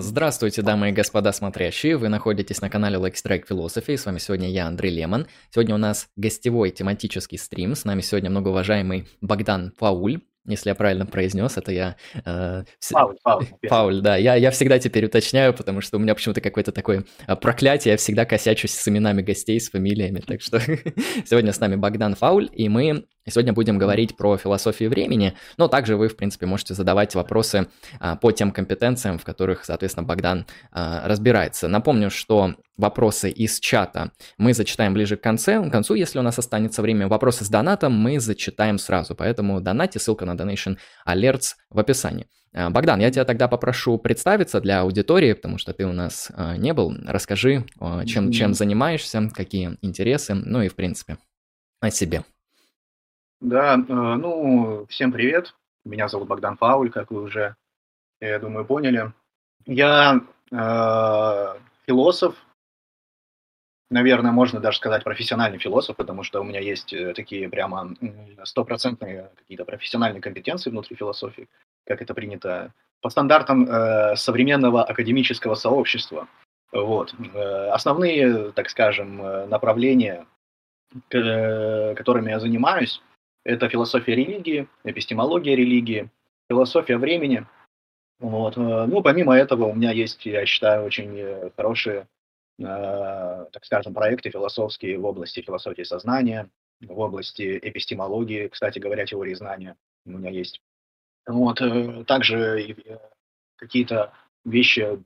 Здравствуйте, дамы и господа смотрящие. Вы находитесь на канале Like Strike Philosophy. С вами сегодня я, Андрей Лемон. Сегодня у нас гостевой тематический стрим. С нами сегодня многоуважаемый Богдан Фауль если я правильно произнес, это я... Э, Пауль, Пауль. Пауль, да. Я, я всегда теперь уточняю, потому что у меня почему-то какое-то такое э, проклятие, я всегда косячусь с именами гостей, с фамилиями, так что сегодня с нами Богдан Фауль, и мы сегодня будем говорить про философию времени, но также вы, в принципе, можете задавать вопросы а, по тем компетенциям, в которых, соответственно, Богдан а, разбирается. Напомню, что вопросы из чата мы зачитаем ближе к концу, к концу, если у нас останется время. Вопросы с донатом мы зачитаем сразу, поэтому донате, ссылка на Donation Alerts в описании. А, Богдан, я тебя тогда попрошу представиться для аудитории, потому что ты у нас а, не был. Расскажи, чем, чем занимаешься, какие интересы, ну и в принципе о себе. Да, ну, всем привет. Меня зовут Богдан Фауль, как вы уже, я думаю, поняли. Я э, философ, наверное, можно даже сказать профессиональный философ, потому что у меня есть э, такие прямо стопроцентные какие-то профессиональные компетенции внутри философии, как это принято по стандартам э, современного академического сообщества. Вот. Э, основные, так скажем, э, направления, э, которыми я занимаюсь, это философия религии, эпистемология религии, философия времени. Вот. Ну, помимо этого, у меня есть, я считаю, очень хорошие Э, так скажем, проекты философские в области философии сознания, в области эпистемологии, кстати говоря, теории знания у меня есть. Вот, э, также э, какие-то вещи,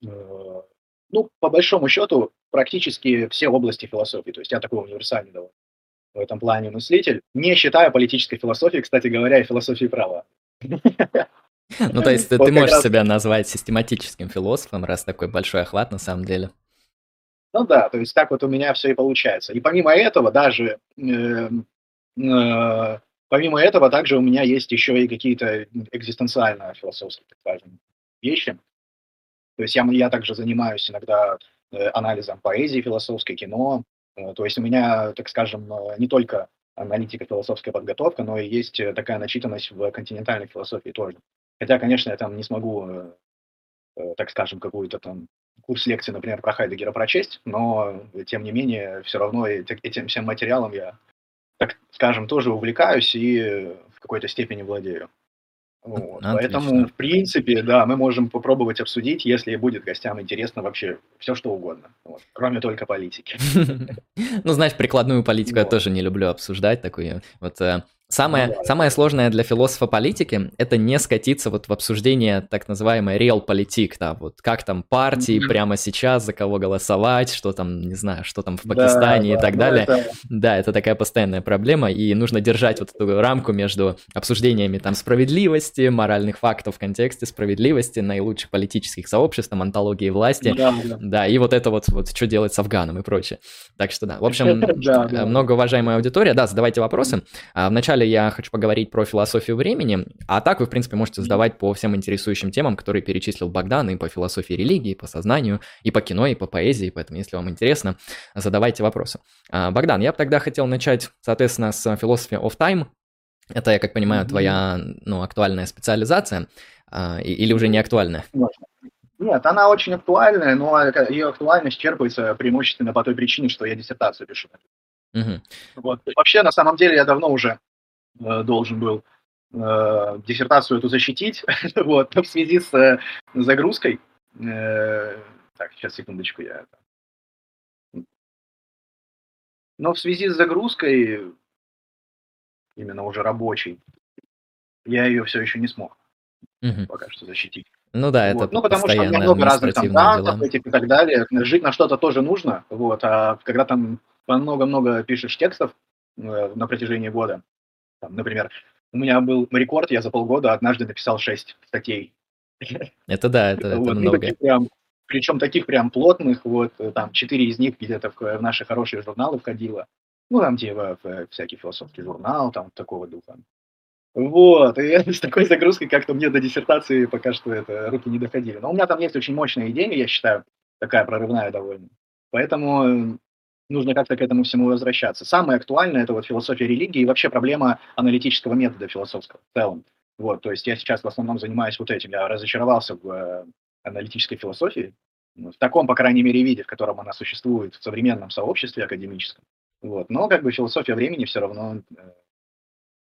ну, по большому счету, практически все области философии. То есть я такой универсальный довольно в этом плане мыслитель, не считая политической философии, кстати говоря, и философии права. Ну, то есть ты, можешь себя назвать систематическим философом, раз такой большой охват на самом деле. Ну да, то есть так вот у меня все и получается. И помимо этого даже, э, э, помимо этого также у меня есть еще и какие-то экзистенциально-философские, так скажем, вещи. То есть я, я также занимаюсь иногда э, анализом поэзии философской, кино. Э, то есть у меня, так скажем, э, не только аналитика, философская подготовка, но и есть э, такая начитанность в континентальной философии тоже. Хотя, конечно, я там не смогу, так скажем, какую-то там курс лекции, например, про Хайдегера прочесть, но, тем не менее, все равно этим всем материалом я, так скажем, тоже увлекаюсь и в какой-то степени владею. Вот. Поэтому, в принципе, да, мы можем попробовать обсудить, если будет гостям интересно вообще все, что угодно, вот, кроме только политики. Ну, знаешь, прикладную политику я тоже не люблю обсуждать, такую вот э, Самое, ну, да, самое сложное для философа политики – это не скатиться вот в обсуждение так называемой real политик, да, вот как там партии mm-hmm. прямо сейчас, за кого голосовать, что там, не знаю, что там в Пакистане да, и так да, далее. Это... Да, это такая постоянная проблема, и нужно держать вот эту рамку между обсуждениями там справедливости, моральных фактов в контексте справедливости, наилучших политических сообществ, там, антологии власти, да, да. да, и вот это вот, вот что делать с Афганом и прочее. Так что да, в общем, да, много уважаемая аудитория, да, задавайте вопросы. А вначале вначале я хочу поговорить про философию времени, а так вы, в принципе, можете задавать по всем интересующим темам, которые перечислил Богдан, и по философии религии, и по сознанию, и по кино, и по поэзии, поэтому, если вам интересно, задавайте вопросы. А, Богдан, я бы тогда хотел начать, соответственно, с философии of time. Это, я как понимаю, твоя ну, актуальная специализация, а, или уже не актуальная? Нет, она очень актуальная, но ее актуальность черпается преимущественно по той причине, что я диссертацию пишу. Угу. Вот. Вообще, на самом деле, я давно уже должен был э, диссертацию эту защитить, вот, в связи с э, загрузкой. Так, сейчас, секундочку, я это... Но в связи с загрузкой, именно уже рабочей, я ее все еще не смог угу. пока что защитить. Ну да, это вот. Ну, потому что у меня много разных там дела. этих и так далее. Жить на что-то тоже нужно. Вот. А когда там много-много пишешь текстов на протяжении года, там, например, у меня был рекорд, я за полгода однажды написал 6 статей. Это да, это, вот, это ну, много. прям, причем таких прям плотных, вот, там, 4 из них где-то в, в наши хорошие журналы входило. Ну, там, типа, в всякий философский журнал, там, такого духа. Вот, и с такой загрузкой как-то мне до диссертации пока что это руки не доходили. Но у меня там есть очень мощная идея, я считаю, такая прорывная довольно. Поэтому нужно как-то к этому всему возвращаться. Самое актуальное – это вот философия религии и вообще проблема аналитического метода философского в целом. Вот, то есть я сейчас в основном занимаюсь вот этим. Я разочаровался в, аналитической философии, в таком, по крайней мере, виде, в котором она существует в современном сообществе академическом. Вот. Но как бы философия времени все равно э,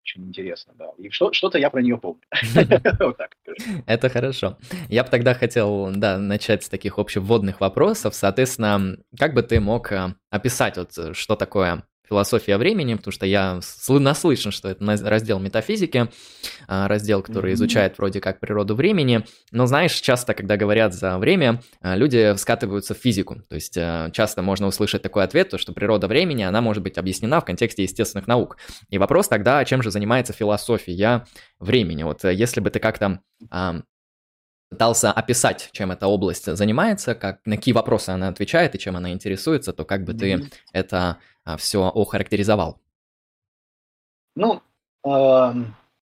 очень интересно, да. И что, что-то я про нее помню. Это хорошо. Я бы тогда хотел, да, начать с таких общевводных вопросов. Соответственно, как бы ты мог э, описать, вот, э, что такое философия времени, потому что я наслышан, что это раздел метафизики, а, раздел, который mm-hmm. изучает вроде как природу времени. Но знаешь, часто, когда говорят за время, а, люди скатываются в физику. То есть а, часто можно услышать такой ответ, то, что природа времени, она может быть объяснена в контексте естественных наук. И вопрос тогда, чем же занимается философия времени? Вот э, если бы ты как-то пытался описать, чем эта область занимается, как, на какие вопросы она отвечает и чем она интересуется, то как бы mm-hmm. ты это а, все охарактеризовал? Ну, э,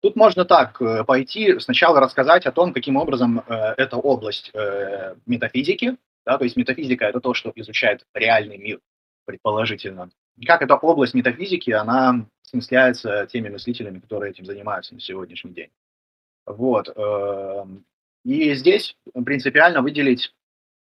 тут можно так э, пойти, сначала рассказать о том, каким образом э, эта область э, метафизики, да, то есть метафизика это то, что изучает реальный мир, предположительно. И как эта область метафизики, она смысляется теми мыслителями, которые этим занимаются на сегодняшний день. Вот. И здесь принципиально выделить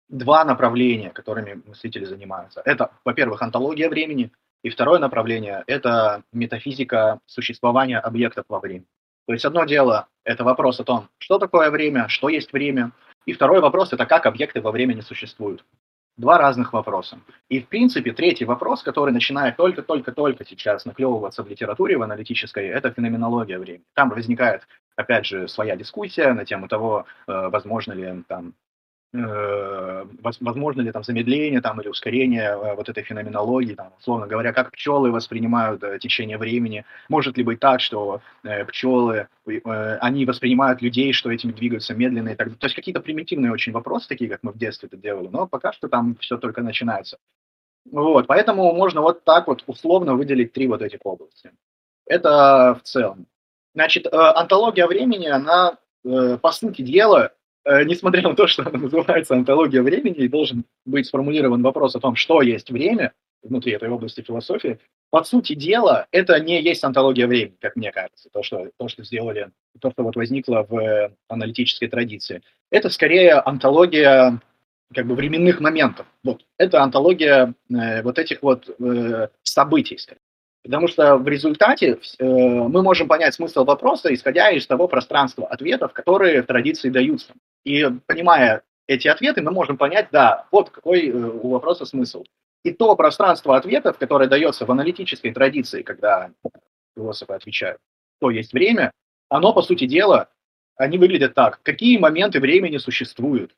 два направления, которыми мыслители занимаются. Это, во-первых, антология времени, и второе направление – это метафизика существования объектов во времени. То есть одно дело – это вопрос о том, что такое время, что есть время, и второй вопрос – это как объекты во времени существуют. Два разных вопроса. И, в принципе, третий вопрос, который начинает только-только-только сейчас наклевываться в литературе, в аналитической, это феноменология времени. Там возникает, опять же, своя дискуссия на тему того, э, возможно ли там возможно ли там замедление там, или ускорение э, вот этой феноменологии, там, условно говоря, как пчелы воспринимают э, течение времени, может ли быть так, что пчелы, они воспринимают людей, что этими двигаются медленно и так далее. То есть какие-то примитивные очень вопросы, такие, как мы в детстве это делали, но пока что там все только начинается. Вот, поэтому можно вот так вот условно выделить три вот этих области. Это в целом. Значит, антология времени, она, по сути дела, Э, несмотря на то, что она называется антология времени, и должен быть сформулирован вопрос о том, что есть время внутри этой области философии, по сути дела, это не есть антология времени, как мне кажется, то, что, то, что сделали, то, что вот возникло в аналитической традиции. Это скорее антология как бы временных моментов. Вот. Это антология э, вот этих вот э, событий, скорее. Потому что в результате э, мы можем понять смысл вопроса, исходя из того пространства ответов, которые в традиции даются. И понимая эти ответы, мы можем понять, да, вот какой э, у вопроса смысл. И то пространство ответов, которое дается в аналитической традиции, когда философы отвечают, то есть время, оно, по сути дела, они выглядят так. Какие моменты времени существуют?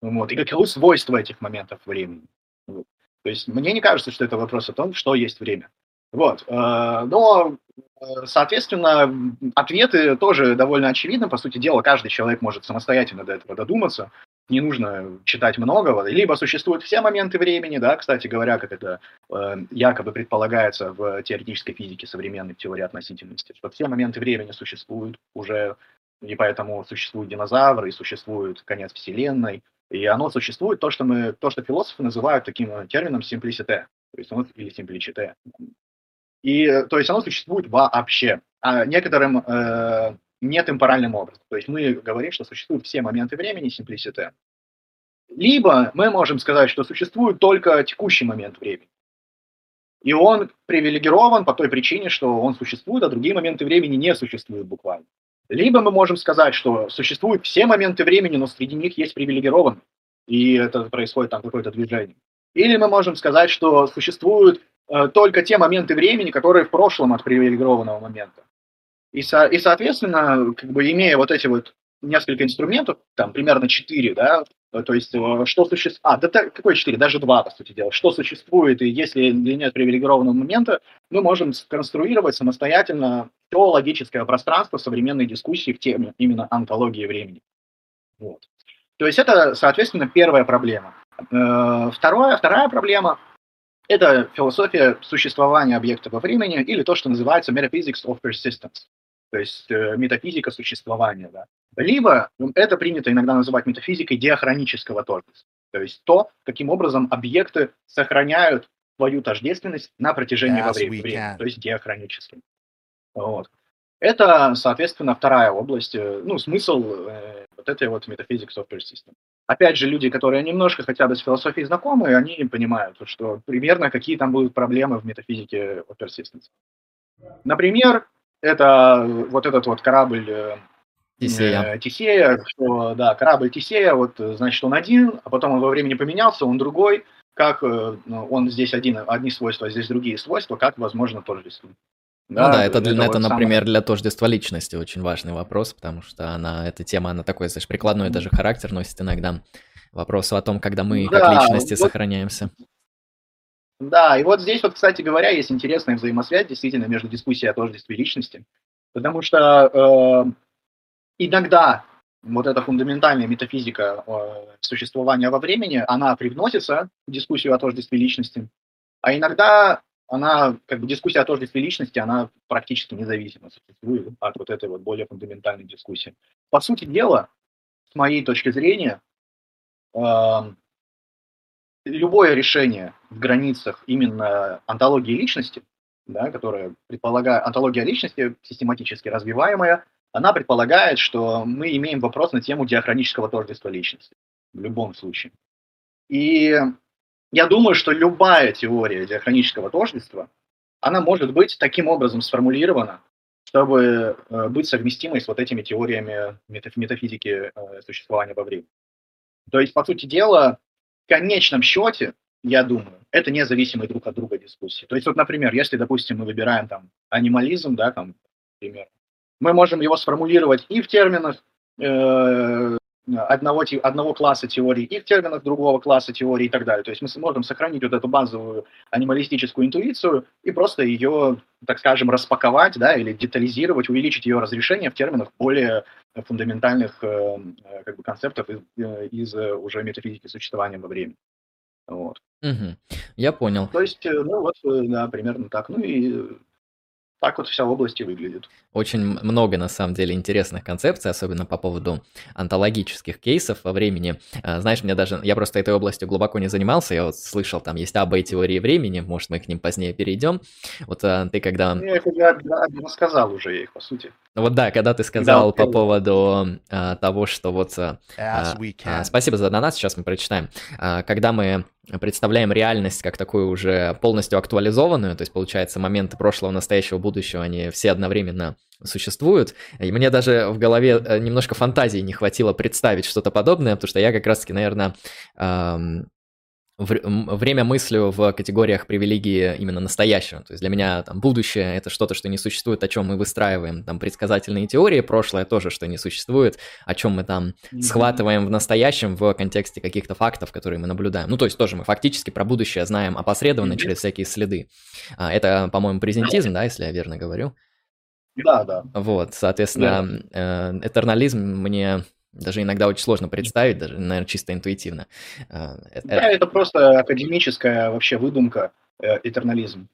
Вот, и каковы свойства этих моментов времени? Вот. То есть мне не кажется, что это вопрос о том, что есть время. Вот. Э, но, э, соответственно, ответы тоже довольно очевидны. По сути дела, каждый человек может самостоятельно до этого додуматься. Не нужно читать многого. Либо существуют все моменты времени, да, кстати говоря, как это э, якобы предполагается в теоретической физике современной теории относительности, что все моменты времени существуют уже, и поэтому существуют динозавры, и существует конец Вселенной, и оно существует, то, что, мы, то, что философы называют таким термином simplicité, то есть оно, или simplicité. И, э, то есть оно существует вообще, а некоторым э, нетемпоральным образом. То есть мы говорим, что существуют все моменты времени симплисите. Либо мы можем сказать, что существует только текущий момент времени. И он привилегирован по той причине, что он существует, а другие моменты времени не существуют буквально. Либо мы можем сказать, что существуют все моменты времени, но среди них есть привилегированные, и это происходит там какое-то движение. Или мы можем сказать, что существуют только те моменты времени, которые в прошлом от привилегированного момента. И, со, и соответственно, как бы имея вот эти вот несколько инструментов, там примерно 4, да, э, то есть э, что существует, а, да так, какой 4, даже 2, по сути дела, что существует, и если нет привилегированного момента, мы можем сконструировать самостоятельно все логическое пространство современной дискуссии в теме именно антологии времени. Вот. То есть это, соответственно, первая проблема. Второе, вторая проблема это философия существования объекта во времени или то, что называется metaphysics of persistence, то есть э, метафизика существования. Да. Либо ну, это принято иногда называть метафизикой диахронического тождества, то есть то, каким образом объекты сохраняют свою тождественность на протяжении yes, времени, то есть диахронически. Вот. Это, соответственно, вторая область, э, ну, смысл э, вот этой вот metaphysics of persistence. опять же, люди, которые немножко хотя бы с философией знакомы, они понимают, что примерно какие там будут проблемы в метафизике о persistence. Например, это вот этот вот корабль э, Тисея. Э, Тисея, что, да, корабль Тисея, вот, значит, он один, а потом он во времени поменялся, он другой, как ну, он здесь один, одни свойства, а здесь другие свойства, как возможно тождество. Да, ну да, это, это, это вот например, самое... для тождества личности очень важный вопрос, потому что она, эта тема, она такой, знаешь, прикладной даже характер носит иногда. Вопрос о том, когда мы да, как личности вот, сохраняемся. Да, и вот здесь вот, кстати говоря, есть интересная взаимосвязь действительно между дискуссией о тождестве личности, потому что э, иногда вот эта фундаментальная метафизика э, существования во времени, она привносится в дискуссию о тождестве личности, а иногда она, как бы дискуссия о тождестве личности, она практически независимо существует от вот этой вот более фундаментальной дискуссии. По сути дела, с моей точки зрения, э, любое решение в границах именно антологии личности, да, которая предполагает, антология личности систематически развиваемая, она предполагает, что мы имеем вопрос на тему диахронического тождества личности в любом случае. И я думаю, что любая теория диахронического тождества, она может быть таким образом сформулирована, чтобы э, быть совместимой с вот этими теориями метафизики э, существования во времени. То есть, по сути дела, в конечном счете, я думаю, это независимые друг от друга дискуссии. То есть, вот, например, если, допустим, мы выбираем там анимализм, да, там, например, мы можем его сформулировать и в терминах э, одного, одного класса теории и в терминах другого класса теории и так далее. То есть мы сможем сохранить вот эту базовую анималистическую интуицию и просто ее, так скажем, распаковать, да, или детализировать, увеличить ее разрешение в терминах более фундаментальных э, э как бы, концептов из, э, из уже метафизики существования во времени. Вот. Угу. Я понял. То есть, ну вот, да, примерно так. Ну и так вот вся область и выглядит. Очень много, на самом деле, интересных концепций, особенно по поводу антологических кейсов во времени. А, знаешь, мне даже, я просто этой областью глубоко не занимался, я вот слышал, там есть АБ теории времени, может, мы к ним позднее перейдем. Вот а, ты когда... Я их уже рассказал уже, я их, по сути. Вот да, когда ты сказал да, по поводу а, того, что вот... А, а, спасибо за донат, сейчас мы прочитаем. А, когда мы представляем реальность как такую уже полностью актуализованную, то есть, получается, моменты прошлого, настоящего, будущего, они все одновременно существуют. И мне даже в голове э, немножко фантазии не хватило представить что-то подобное, потому что я как раз-таки, наверное, время мыслю в категориях привилегии именно настоящего. То есть для меня там будущее — это что-то, что не существует, о чем мы выстраиваем там предсказательные теории, прошлое тоже, что не существует, о чем мы там mm-hmm. схватываем в настоящем в контексте каких-то фактов, которые мы наблюдаем. Ну, то есть тоже мы фактически про будущее знаем опосредованно mm-hmm. через всякие следы. А, это, по-моему, презентизм, да, если я верно говорю? Да, да. Вот, соответственно, да. Э, этернализм мне даже иногда очень сложно представить, даже, наверное, чисто интуитивно. А, да, это просто академическая вообще выдумка, э, этернализм.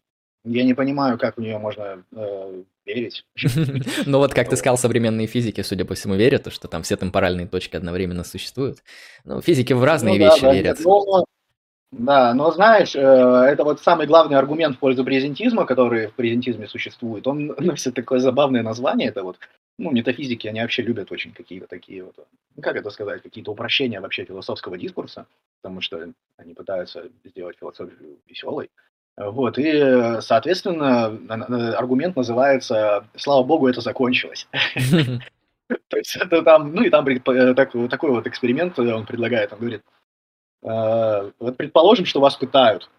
Я не понимаю, как в нее можно э, верить. Ну вот, как ты сказал, современные физики, судя по всему, верят, что там все темпоральные точки одновременно существуют. Ну, физики в разные ну вещи верят. Да, но знаешь, э, это вот самый главный аргумент в пользу презентизма, который в презентизме существует. Он носит такое забавное название, это вот ну, метафизики, они вообще любят очень какие-то такие вот, ну, как это сказать, какие-то упрощения вообще философского дискурса, потому что они пытаются сделать философию веселой. Вот, и, соответственно, аргумент называется «Слава Богу, это закончилось». То есть это там, ну и там э, такой вот эксперимент он предлагает, он говорит, «Э, вот предположим, что вас пытают,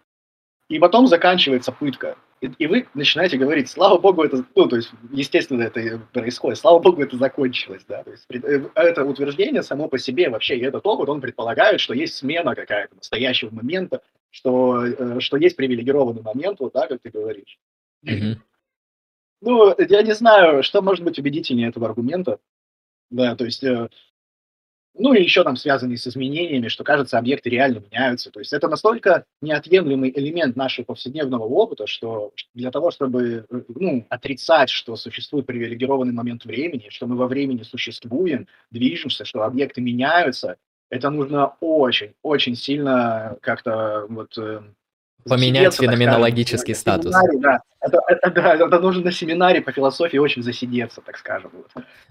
и потом заканчивается пытка. И, и вы начинаете говорить, слава богу, это, ну, то есть, естественно, это происходит, слава богу, это закончилось, да, то есть, э, это утверждение само по себе вообще, и этот опыт, он предполагает, что есть смена какая-то настоящего момента, что, э, что есть привилегированный момент, вот, да, как ты говоришь. Mm-hmm. Ну, я не знаю, что может быть убедительнее этого аргумента, да, то есть, ну и еще там связанные с изменениями, что, кажется, объекты реально меняются. То есть это настолько неотъемлемый элемент нашего повседневного опыта, что для того, чтобы ну, отрицать, что существует привилегированный момент времени, что мы во времени существуем, движемся, что объекты меняются, это нужно очень, очень сильно как-то вот э, Поменять феноменологический скажем, статус. Да. Это, это, да, это нужно на семинаре по философии очень засидеться, так скажем.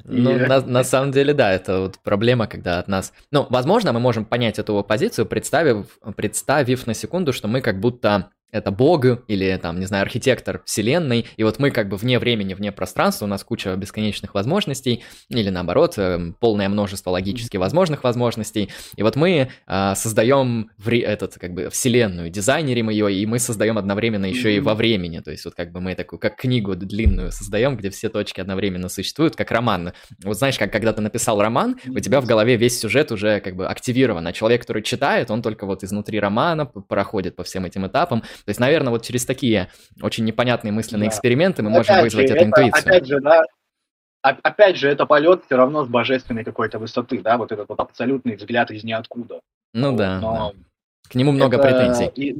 Ну, И... на, на самом деле, да, это вот проблема, когда от нас... Ну, возможно, мы можем понять эту позицию, представив, представив на секунду, что мы как будто это бог или там, не знаю, архитектор вселенной, и вот мы как бы вне времени, вне пространства, у нас куча бесконечных возможностей, или наоборот, эм, полное множество логически возможных возможностей, и вот мы э, создаем в, этот, как бы, вселенную, дизайнерим ее, и мы создаем одновременно еще и во времени, то есть вот как бы мы такую, как книгу длинную создаем, где все точки одновременно существуют, как роман. Вот знаешь, как когда ты написал роман, у тебя в голове весь сюжет уже как бы активирован, а человек, который читает, он только вот изнутри романа проходит по всем этим этапам, то есть, наверное, вот через такие очень непонятные мысленные да. эксперименты мы можем вызвать же, эту это, интуицию. Опять же, да, опять же, это полет все равно с божественной какой-то высоты, да, вот этот вот абсолютный взгляд из ниоткуда. Ну вот, да, но да. К нему много это, претензий. И,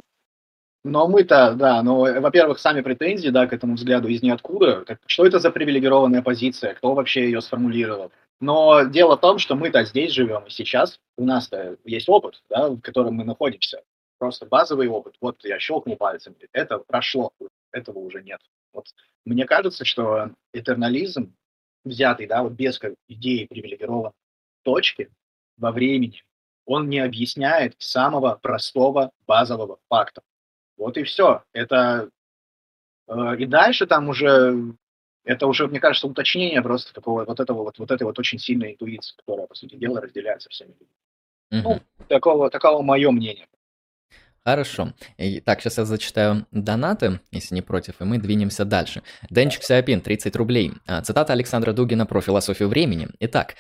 но мы-то, да, но, во-первых, сами претензии, да, к этому взгляду из ниоткуда, как, что это за привилегированная позиция, кто вообще ее сформулировал. Но дело в том, что мы-то здесь живем, и сейчас у нас-то есть опыт, да, в котором мы находимся просто базовый опыт. Вот я щелкнул пальцем, это прошло, этого уже нет. Вот мне кажется, что этернализм, взятый, да, вот без идеи привилегированной точки во времени, он не объясняет самого простого базового факта. Вот и все. Это э, и дальше там уже это уже, мне кажется, уточнение просто такого вот этого вот, вот этой вот очень сильной интуиции, которая, по сути дела, разделяется всеми людьми. Uh-huh. Ну, такого, такого мое мнение. Хорошо. И, так, сейчас я зачитаю донаты, если не против, и мы двинемся дальше. Денчик Сиапин, 30 рублей. А, цитата Александра Дугина про философию времени. Итак,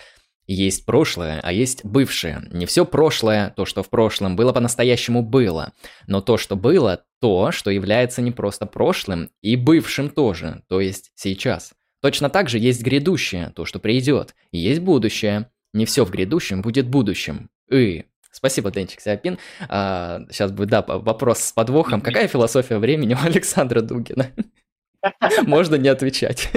есть прошлое, а есть бывшее. Не все прошлое, то, что в прошлом было по-настоящему было, но то, что было, то, что является не просто прошлым, и бывшим тоже, то есть сейчас. Точно так же есть грядущее, то, что придет, и есть будущее. Не все в грядущем будет будущим. И Спасибо, Денчик Сиапин. А, сейчас будет, да, вопрос с подвохом. Какая философия времени у Александра Дугина? Можно не отвечать.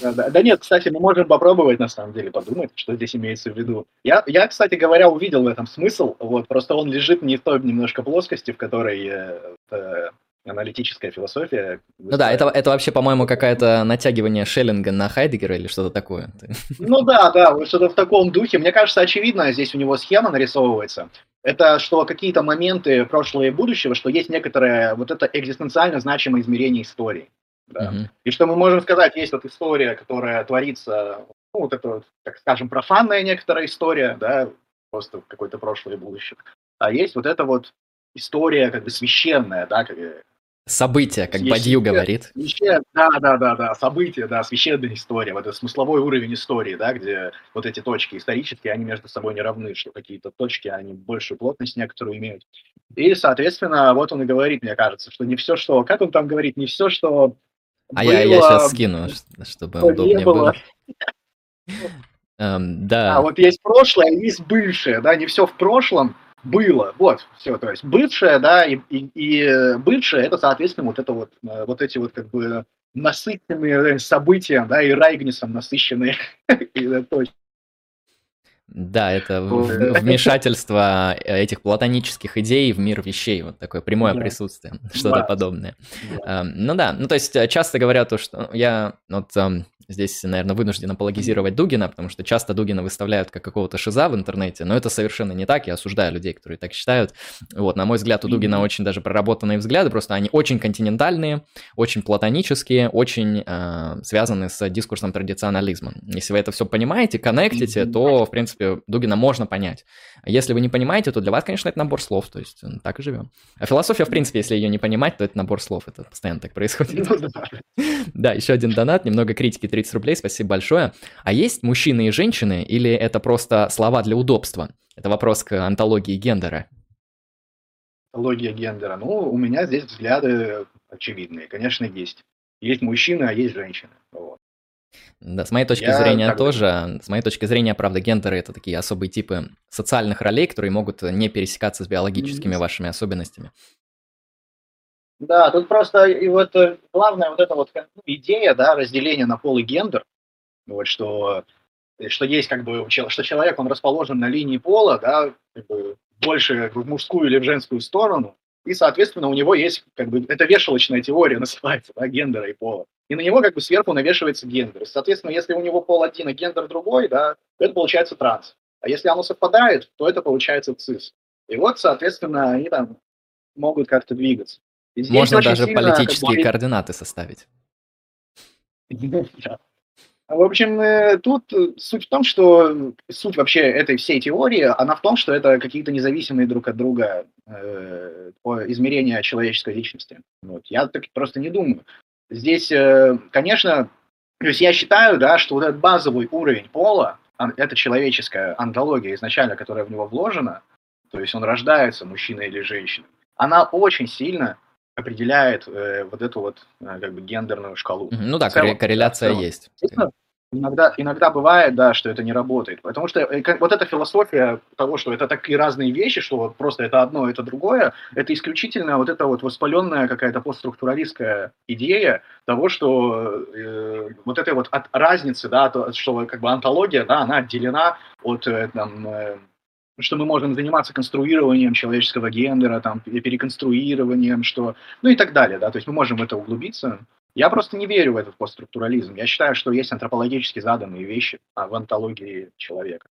Да, да, нет, кстати, мы можем попробовать, на самом деле, подумать, что здесь имеется в виду. Я, я, кстати говоря, увидел в этом смысл, вот, просто он лежит не в той немножко плоскости, в которой э, э, аналитическая философия. Ну да, это, это вообще, по-моему, какое-то натягивание Шеллинга на Хайдегера или что-то такое. Ну да, да, что-то в таком духе. Мне кажется, очевидно, здесь у него схема нарисовывается. Это что какие-то моменты прошлого и будущего, что есть некоторое вот это экзистенциально значимое измерение истории. Да. Угу. И что мы можем сказать, есть вот история, которая творится, ну, вот это, вот, так скажем, профанная некоторая история, да, просто какое-то прошлое и будущее. А есть вот эта вот история как бы священная, да, как, События, как Бадью говорит. Священ... Да, да, да, да, события, да, священная история, вот это смысловой уровень истории, да, где вот эти точки исторические, они между собой не равны, что какие-то точки, они большую плотность некоторую имеют. И, соответственно, вот он и говорит, мне кажется, что не все, что... Как он там говорит? Не все, что А было, я, я сейчас скину, чтобы удобнее было. Um, да. А вот есть прошлое, а есть бывшее, да, не все в прошлом, было, вот, все, то есть бывшее, да, и, и, и бывшее, это, соответственно, вот это вот, э, вот эти вот, как бы, насыщенные события, да, и Райгнисом насыщенные точки. Да, это вмешательство этих платонических идей в мир вещей, вот такое прямое да. присутствие, что-то да. подобное. Да. Ну да, ну то есть э, часто говорят то, что я вот Здесь, наверное, вынужден апологизировать Дугина, потому что часто Дугина выставляют как какого-то шиза в интернете, но это совершенно не так, я осуждаю людей, которые так считают. Вот, на мой взгляд, у Дугина очень даже проработанные взгляды, просто они очень континентальные, очень платонические, очень э, связаны с дискурсом традиционализма. Если вы это все понимаете, коннектите, то, в принципе, Дугина можно понять. Если вы не понимаете, то для вас, конечно, это набор слов, то есть так и живем. А философия, в принципе, если ее не понимать, то это набор слов, это постоянно так происходит. Ну да, еще один донат, немного критики 30 рублей, спасибо большое. А есть мужчины и женщины или это просто слова для удобства? Это вопрос к антологии гендера. Антология гендера. Ну, у меня здесь взгляды очевидные. Конечно, есть. Есть мужчины, а есть женщины. Вот. Да, с моей точки Я зрения тоже. С моей точки зрения, правда, гендеры это такие особые типы социальных ролей, которые могут не пересекаться с биологическими mm-hmm. вашими особенностями. Да, тут просто и вот э, главная вот эта вот ну, идея, да, разделения на пол и гендер, вот что э, что есть как бы что человек он расположен на линии пола, да, как бы больше в мужскую или в женскую сторону, и, соответственно, у него есть, как бы, это вешалочная теория называется, да, гендера и пола. И на него, как бы, сверху навешивается гендер. Соответственно, если у него пол один, а гендер другой, да, то это получается транс. А если оно совпадает, то это получается цис. И вот, соответственно, они там могут как-то двигаться. Можно даже сильно, политические как бы, координаты составить. В общем, э, тут э, суть в том, что суть вообще этой всей теории, она в том, что это какие-то независимые друг от друга э, измерения человеческой личности. Вот. Я так просто не думаю. Здесь, э, конечно, то есть я считаю, да, что вот этот базовый уровень пола, это человеческая антология изначально, которая в него вложена, то есть он рождается мужчиной или женщиной, она очень сильно определяет э, вот эту вот э, как бы гендерную шкалу. Ну да, корреляция есть. Иногда, иногда бывает, да, что это не работает. Потому что э, вот эта философия того, что это такие разные вещи, что вот просто это одно, это другое, это исключительно вот эта вот воспаленная какая-то постструктуралистская идея того, что э, вот этой вот от разницы, да, то, что как бы антология, да, она отделена от э, там, э, что мы можем заниматься конструированием человеческого гендера, там, переконструированием, что, ну и так далее, да, то есть мы можем в это углубиться. Я просто не верю в этот постструктурализм. Я считаю, что есть антропологически заданные вещи в антологии человека.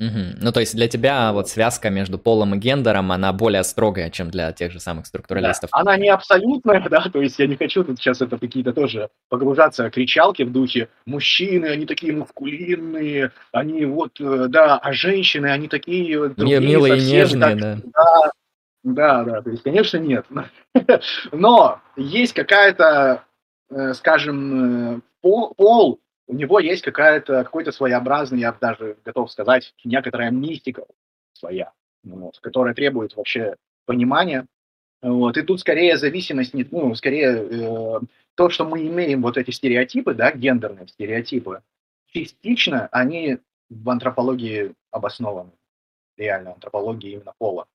Угу. Ну, то есть для тебя вот связка между полом и гендером, она более строгая, чем для тех же самых структуралистов. Да, она не абсолютная, да, то есть я не хочу тут сейчас это какие-то тоже погружаться кричалки в духе мужчины, они такие мускулинные, они вот, э, да, а женщины, они такие другие Милые совсем, и нежные, так, да. да. Да, да, то есть, конечно, нет. Но есть какая-то, скажем, э, пол, у него есть какая-то, какой-то своеобразный, я даже готов сказать, некоторая мистика своя, вот, которая требует вообще понимания. Вот. И тут скорее зависимость, ну, скорее э, то, что мы имеем вот эти стереотипы, да, гендерные стереотипы, частично они в антропологии обоснованы. Реально, антропологии именно пола.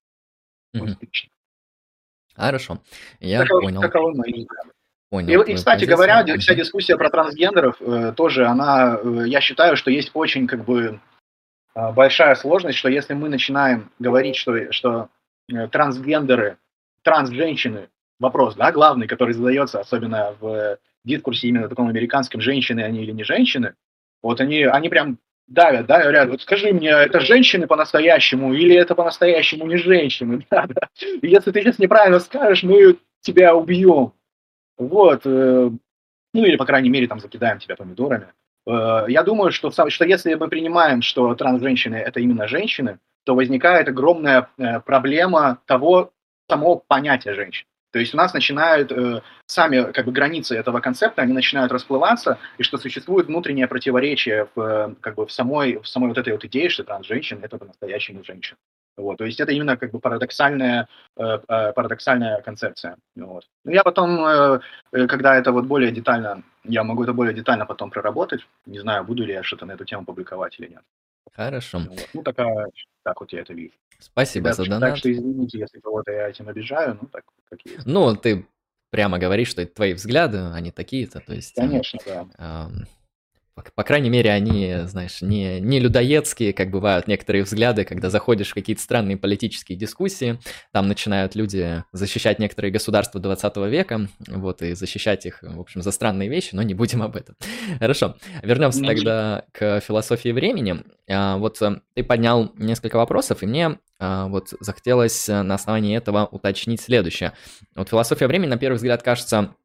Mm-hmm. Хорошо, я таковы, понял. Таковы мои Понял. И, и кстати говоря, вся дискуссия про трансгендеров э, тоже, она, э, я считаю, что есть очень как бы э, большая сложность, что если мы начинаем говорить, что, что э, трансгендеры, трансженщины, вопрос, да, главный, который задается, особенно в дискурсе именно таком американском, женщины они или не женщины, вот они, они прям давят, да, говорят, вот скажи мне, это женщины по-настоящему или это по-настоящему не женщины? Да, да. Если ты сейчас неправильно скажешь, мы тебя убьем. Вот, э, ну или, по крайней мере, там закидаем тебя помидорами. Э, я думаю, что, что если мы принимаем, что транс-женщины – это именно женщины, то возникает огромная э, проблема того, самого понятия женщин. То есть у нас начинают э, сами как бы границы этого концепта, они начинают расплываться, и что существует внутреннее противоречие в, как бы в самой, в самой вот этой вот идее, что транс-женщина – это по-настоящему женщина. Вот, то есть это именно как бы парадоксальная, э, э, парадоксальная концепция. Вот. Но я потом, э, когда это вот более детально, я могу это более детально потом проработать. Не знаю, буду ли я что-то на эту тему публиковать или нет. Хорошо. Вот. Ну, такая, так вот я это вижу. Спасибо Ребят, за донат. Так что извините, если кого-то я этим обижаю, ну, так как есть. Ну, ты прямо говоришь, что это твои взгляды, они такие-то, то есть... Конечно, да. Э, по, по крайней мере, они, знаешь, не, не людоедские, как бывают некоторые взгляды, когда заходишь в какие-то странные политические дискуссии, там начинают люди защищать некоторые государства 20 века, вот, и защищать их, в общем, за странные вещи, но не будем об этом. Хорошо, вернемся Ничего. тогда к философии времени. А, вот э, ты поднял несколько вопросов, и мне а, вот захотелось э, на основании этого уточнить следующее. Вот философия времени, на первый взгляд, кажется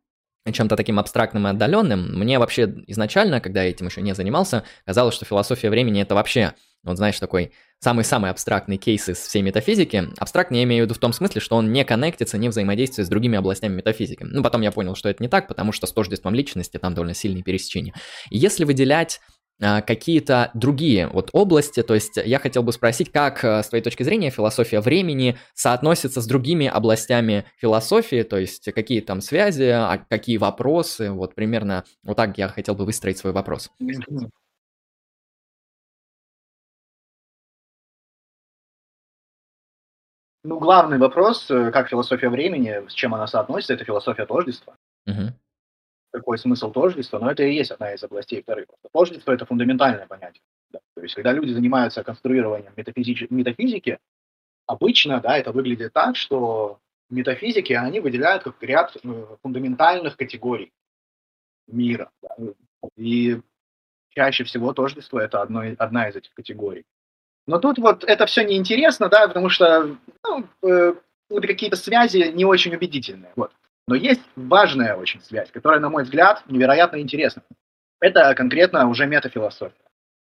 чем-то таким абстрактным и отдаленным. Мне вообще изначально, когда я этим еще не занимался, казалось, что философия времени это вообще, вот знаешь, такой самый-самый абстрактный кейс из всей метафизики. Абстрактный я имею в виду в том смысле, что он не коннектится, не взаимодействует с другими областями метафизики. Ну, потом я понял, что это не так, потому что с тождеством личности там довольно сильные пересечения. И если выделять какие-то другие вот области. То есть я хотел бы спросить, как э, с твоей точки зрения философия времени соотносится с другими областями философии, то есть какие там связи, а какие вопросы, вот примерно вот так я хотел бы выстроить свой вопрос. Ну, главный вопрос, э, как философия времени, с чем она соотносится, это философия тождества. Угу какой смысл тождества, но это и есть одна из областей вторых. Тождество – это фундаментальное понятие. Да. То есть, когда люди занимаются конструированием метафизики, метафизики, обычно, да, это выглядит так, что метафизики, они выделяют как ряд э, фундаментальных категорий мира. Да? И чаще всего тождество – это одно, одна из этих категорий. Но тут вот это все неинтересно, да, потому что ну, э, какие-то связи не очень убедительные. Вот. Но есть важная очень связь, которая, на мой взгляд, невероятно интересна. Это конкретно уже метафилософия.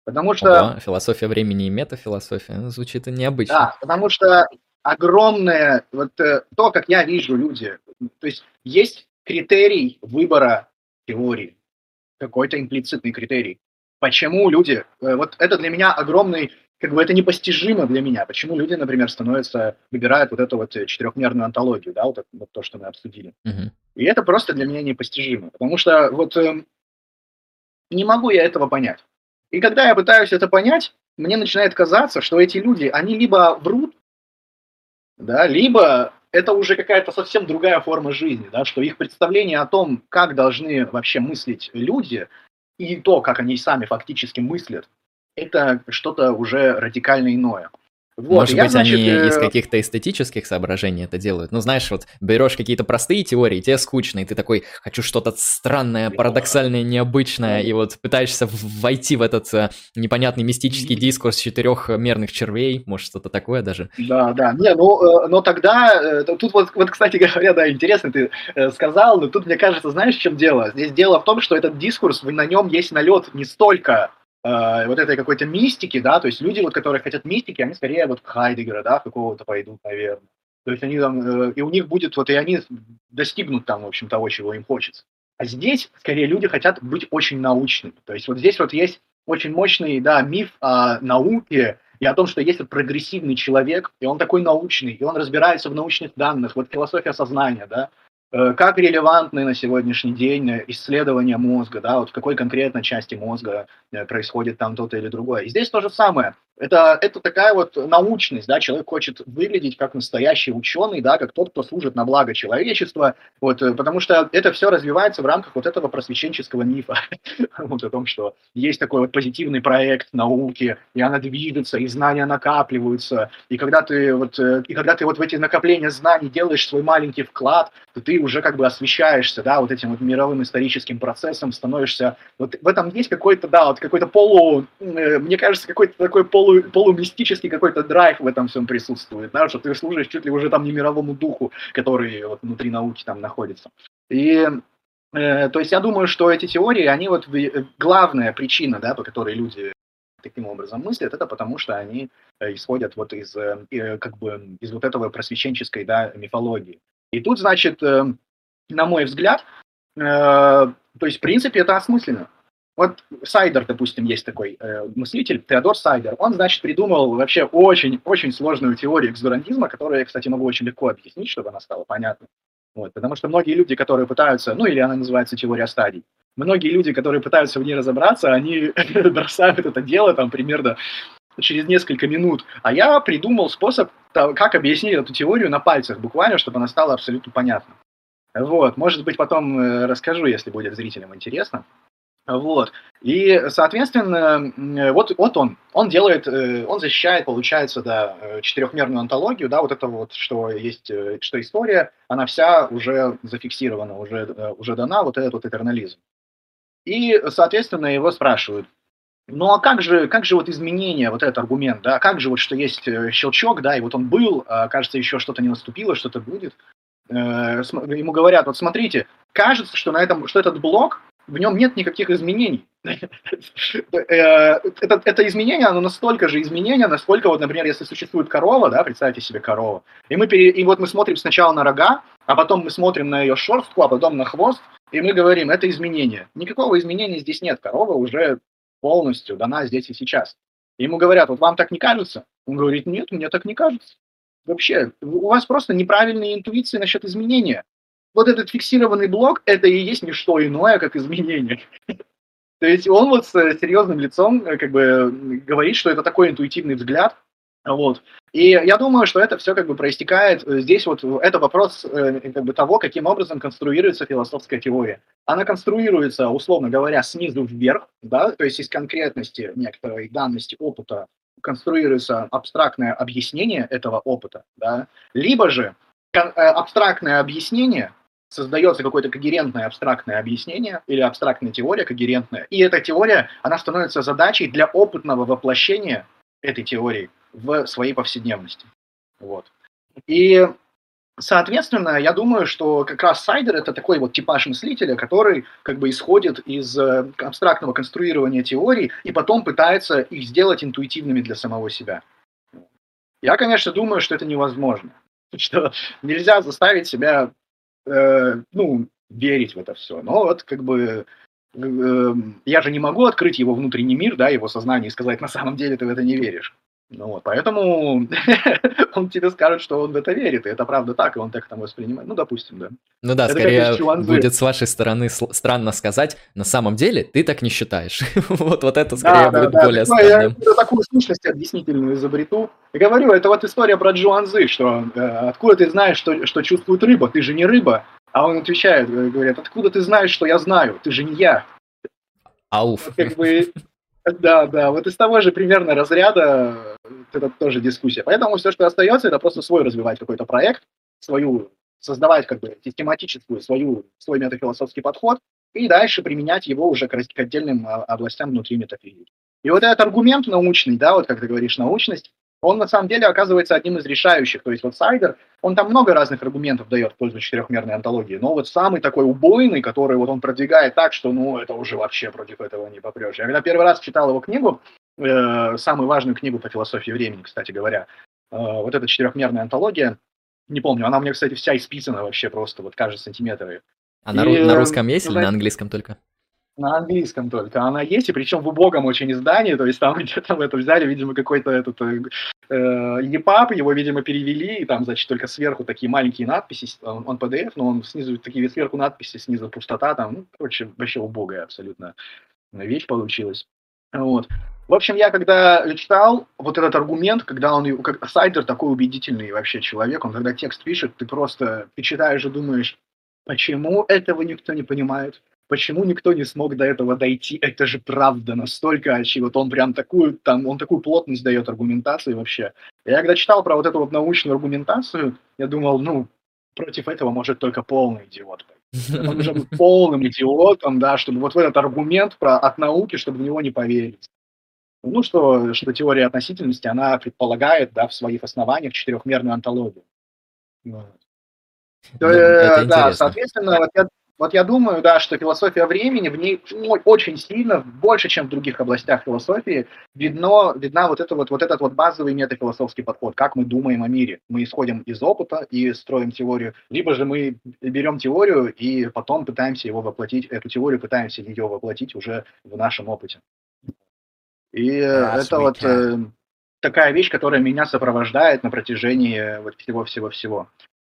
Потому что... Ого, философия времени и метафилософия. Ну, звучит необычно. Да, потому что огромное, вот э, то, как я вижу люди, то есть есть критерий выбора теории, какой-то имплицитный критерий. Почему люди, э, вот это для меня огромный, как бы это непостижимо для меня, почему люди, например, становятся, выбирают вот эту вот четырехмерную антологию, да, вот, вот то, что мы обсудили. Uh-huh. И это просто для меня непостижимо, потому что вот э, не могу я этого понять. И когда я пытаюсь это понять, мне начинает казаться, что эти люди, они либо врут, да, либо это уже какая-то совсем другая форма жизни, да, что их представление о том, как должны вообще мыслить люди, и то, как они сами фактически мыслят, это что-то уже радикально иное. Вот, Может я, быть, значит, они э... из каких-то эстетических соображений это делают. Ну, знаешь, вот берешь какие-то простые теории, тебе скучно, и ты такой, хочу что-то странное, парадоксальное, необычное, и вот пытаешься войти в этот э, непонятный мистический дискурс четырехмерных червей, может, что-то такое даже. Да, да. Не, ну, э, но тогда, э, тут вот, вот, кстати говоря, да, интересно ты сказал, но тут, мне кажется, знаешь, в чем дело? Здесь дело в том, что этот дискурс, на нем есть налет не столько э, вот этой какой-то мистики, да, то есть люди, вот, которые хотят мистики, они скорее вот к Хайдегера, да, какого-то пойдут, наверное. То есть они там, э, и у них будет, вот и они достигнут там, в общем, того, чего им хочется. А здесь, скорее, люди хотят быть очень научными. То есть вот здесь вот есть очень мощный, да, миф о науке и о том, что есть вот прогрессивный человек, и он такой научный, и он разбирается в научных данных, вот философия сознания, да, как релевантны на сегодняшний день исследования мозга, да, вот в какой конкретно части мозга э, происходит там то-то или другое. И здесь то же самое. Это, это такая вот научность, да, человек хочет выглядеть как настоящий ученый, да, как тот, кто служит на благо человечества, вот, э, потому что это все развивается в рамках вот этого просвещенческого мифа, вот о том, что есть такой вот позитивный проект науки, и она движется, и знания накапливаются, и когда ты вот, и когда ты вот в эти накопления знаний делаешь свой маленький вклад, то ты уже как бы освещаешься, да, вот этим вот мировым историческим процессом, становишься, вот в этом есть какой-то, да, вот какой-то полу, э, мне кажется, какой-то такой полу, полумистический какой-то драйв в этом всем присутствует, да, что ты служишь чуть ли уже там не мировому духу, который вот внутри науки там находится. И э, то есть я думаю, что эти теории, они вот э, главная причина, да, по которой люди таким образом мыслят, это потому что они э, исходят вот из, как бы, из вот этого просвещенческой, да, мифологии. И тут, значит, э, на мой взгляд, э, то есть, в принципе, это осмысленно. Вот Сайдер, допустим, есть такой э, мыслитель, Теодор Сайдер. Он, значит, придумал вообще очень-очень сложную теорию эксгурантизма, которую я, кстати, могу очень легко объяснить, чтобы она стала понятной. Вот, потому что многие люди, которые пытаются, ну или она называется теория стадий, многие люди, которые пытаются в ней разобраться, они бросают это дело там примерно через несколько минут. А я придумал способ, как объяснить эту теорию на пальцах буквально, чтобы она стала абсолютно понятна. Вот, может быть, потом э, расскажу, если будет зрителям интересно. Вот. И, соответственно, вот, вот он, он делает, э, он защищает, получается, да, э, четырехмерную антологию, да, вот это вот, что есть, что история, она вся уже зафиксирована, уже, уже дана, вот этот вот этернализм. И, соответственно, его спрашивают, ну а как же, как же вот изменение, вот этот аргумент, да, как же вот, что есть э, щелчок, да, и вот он был, а, кажется, еще что-то не наступило, что-то будет. Э, ему говорят, вот смотрите, кажется, что на этом, что этот блок, в нем нет никаких изменений. Это, это изменение, оно настолько же изменение, насколько, вот, например, если существует корова, да, представьте себе корову, и, мы пере, и вот мы смотрим сначала на рога, а потом мы смотрим на ее шерстку, а потом на хвост, и мы говорим, это изменение. Никакого изменения здесь нет, корова уже полностью дана здесь и сейчас. Ему говорят, вот вам так не кажется? Он говорит, нет, мне так не кажется. Вообще, у вас просто неправильные интуиции насчет изменения. Вот этот фиксированный блок, это и есть не что иное, как изменение. То есть он вот с серьезным лицом э, как бы говорит, что это такой интуитивный взгляд, вот. И я думаю, что это все как бы проистекает э, здесь вот это вопрос э, как бы того, каким образом конструируется философская теория. Она конструируется, условно говоря, снизу вверх, да, то есть из конкретности некоторой данности опыта конструируется абстрактное объяснение этого опыта, да, либо же абстрактное объяснение, создается какое-то когерентное абстрактное объяснение или абстрактная теория когерентная, и эта теория, она становится задачей для опытного воплощения этой теории в своей повседневности. Вот. И, соответственно, я думаю, что как раз Сайдер это такой вот типаж мыслителя, который как бы исходит из э, абстрактного конструирования теорий и потом пытается их сделать интуитивными для самого себя. Я, конечно, думаю, что это невозможно, что нельзя заставить себя, э, ну, верить в это все. Но вот как бы э, я же не могу открыть его внутренний мир, да, его сознание и сказать, на самом деле ты в это не веришь. Ну вот, поэтому он тебе скажет, что он в это верит, и это правда так, и он так там воспринимает. Ну, допустим, да. Ну да, это скорее будет с вашей стороны странно сказать, на самом деле ты так не считаешь. вот, вот это скорее да, будет да, более да. странным. Я такую сущность объяснительную изобрету. И говорю, это вот история про Джуанзы, что э, откуда ты знаешь, что, что чувствует рыба, ты же не рыба. А он отвечает, э, говорит, откуда ты знаешь, что я знаю, ты же не я. Ауф. Как бы, да, да, вот из того же примерно разряда это тоже дискуссия. Поэтому все, что остается, это просто свой развивать какой-то проект, свою, создавать как бы систематическую свою, свой метафилософский подход и дальше применять его уже к, к отдельным а, областям внутри метафизики. И вот этот аргумент научный, да, вот как ты говоришь, научность, он на самом деле оказывается одним из решающих. То есть вот Сайдер, он там много разных аргументов дает в пользу четырехмерной антологии, но вот самый такой убойный, который вот он продвигает так, что ну это уже вообще против этого не попрешь. Я когда первый раз читал его книгу, э, самую важную книгу по философии времени, кстати говоря, э, вот эта четырехмерная антология, не помню, она у меня, кстати, вся исписана вообще просто, вот каждый сантиметр. А и, на, на русском есть ну, или на английском только? На английском только. Она есть, и причем в убогом очень издании, то есть там где-то это взяли, видимо, какой-то этот э, э, его, видимо, перевели, и там, значит, только сверху такие маленькие надписи, он, он PDF, но он снизу такие сверху надписи, снизу пустота, там, ну, короче, вообще убогая абсолютно вещь получилась. Вот. В общем, я когда читал вот этот аргумент, когда он, как Сайдер такой убедительный вообще человек, он когда текст пишет, ты просто, ты читаешь и думаешь, почему этого никто не понимает, почему никто не смог до этого дойти, это же правда настолько, а вот он прям такую, там, он такую плотность дает аргументации вообще. Я когда читал про вот эту вот научную аргументацию, я думал, ну, против этого может только полный идиот Он нужно быть полным идиотом, да, чтобы вот в этот аргумент про, от науки, чтобы в него не поверить. Ну, что, что теория относительности, она предполагает, да, в своих основаниях четырехмерную антологию. Вот. Ну, э, да, соответственно, вот я, вот я думаю, да, что философия времени в ней очень сильно, больше, чем в других областях философии, видно, видна вот, это вот, вот этот вот базовый метафилософский подход, как мы думаем о мире. Мы исходим из опыта и строим теорию, либо же мы берем теорию и потом пытаемся его воплотить, эту теорию пытаемся ее воплотить уже в нашем опыте. И а, это вот э, такая вещь, которая меня сопровождает на протяжении вот всего-всего-всего.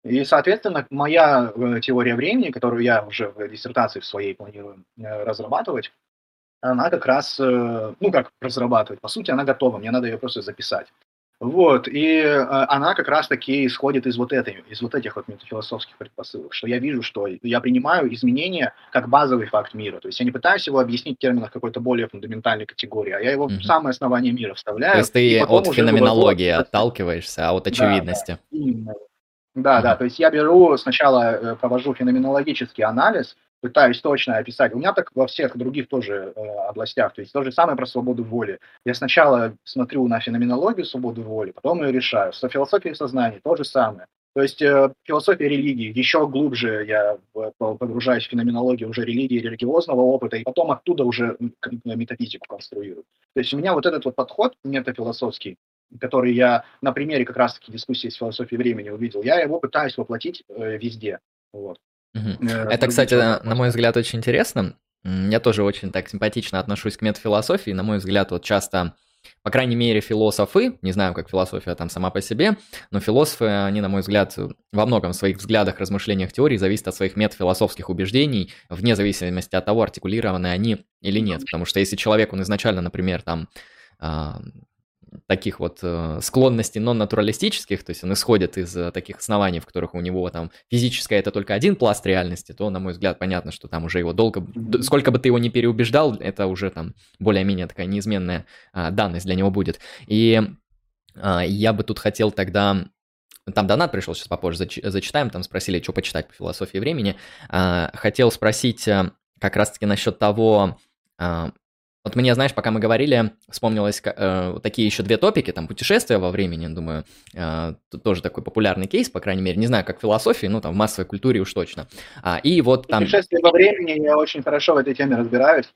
И, соответственно, моя э, теория времени, которую я уже в диссертации в своей планирую э, разрабатывать, она как раз, э, ну как разрабатывать, по сути, она готова, мне надо ее просто записать. Вот, и она как раз-таки исходит из вот этой, из вот этих вот метафилософских предпосылок, что я вижу, что я принимаю изменения как базовый факт мира. То есть я не пытаюсь его объяснить в терминах какой-то более фундаментальной категории, а я его mm-hmm. в самое основание мира вставляю. То есть ты от феноменологии вывожу... отталкиваешься, а от очевидности. Да, именно. Да, да, то есть я беру, сначала э, провожу феноменологический анализ, пытаюсь точно описать. У меня так во всех других тоже э, областях. То есть то же самое про свободу воли. Я сначала смотрю на феноменологию свободы воли, потом ее решаю. Со философией сознания то же самое. То есть э, философия религии, еще глубже я погружаюсь в феноменологию уже религии, религиозного опыта, и потом оттуда уже метафизику конструю. То есть у меня вот этот вот подход метафилософский, который я на примере как раз-таки дискуссии с философией времени увидел, я его пытаюсь воплотить э, везде. Вот. Угу. Это, кстати, на мой взгляд, очень интересно. Я тоже очень так симпатично отношусь к метафилософии. На мой взгляд, вот часто, по крайней мере, философы, не знаю, как философия там сама по себе, но философы, они, на мой взгляд, во многом в своих взглядах, размышлениях, теорий зависят от своих метафилософских убеждений, вне зависимости от того, артикулированы они или нет. Потому что если человек, он изначально, например, там таких вот э, склонностей нон-натуралистических, то есть он исходит из э, таких оснований, в которых у него там физическое это только один пласт реальности, то, на мой взгляд, понятно, что там уже его долго, сколько бы ты его не переубеждал, это уже там более-менее такая неизменная а, данность для него будет. И а, я бы тут хотел тогда там донат пришел, сейчас попозже зач, зачитаем, там спросили, что почитать по философии времени. А, хотел спросить э, как раз-таки насчет того, а, вот мне, знаешь, пока мы говорили, вспомнилось э, такие еще две топики, там путешествия во времени, думаю, э, тоже такой популярный кейс, по крайней мере, не знаю, как в философии, ну там в массовой культуре уж точно. А, и вот там... Путешествия во времени, я очень хорошо в этой теме разбираюсь.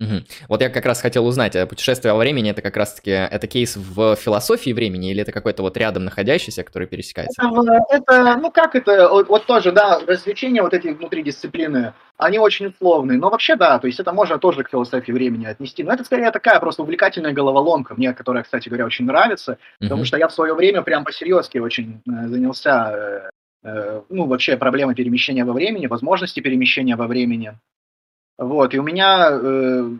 Угу. Вот я как раз хотел узнать, а путешествие во времени это как раз-таки это кейс в философии времени или это какой-то вот рядом находящийся, который пересекается? Это, это ну как это, вот, вот тоже, да, развлечения вот эти внутри дисциплины, они очень условные, но вообще да, то есть это можно тоже к философии времени отнести, но это скорее такая просто увлекательная головоломка, мне, которая, кстати говоря, очень нравится, потому что я в свое время прям по-серьезки очень э, занялся э, э, ну, вообще проблемой перемещения во времени, возможности перемещения во времени. Вот, и у меня, э,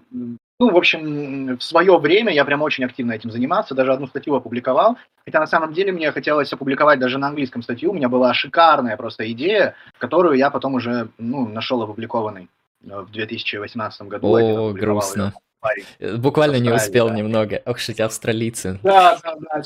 ну, в общем, в свое время я прям очень активно этим занимался, даже одну статью опубликовал, хотя на самом деле мне хотелось опубликовать даже на английском статью, у меня была шикарная просто идея, которую я потом уже, ну, нашел опубликованной э, в 2018 году. О, грустно. Ее. Буквально не успел да. немного. Ох, что австралийцы. Да, да, да.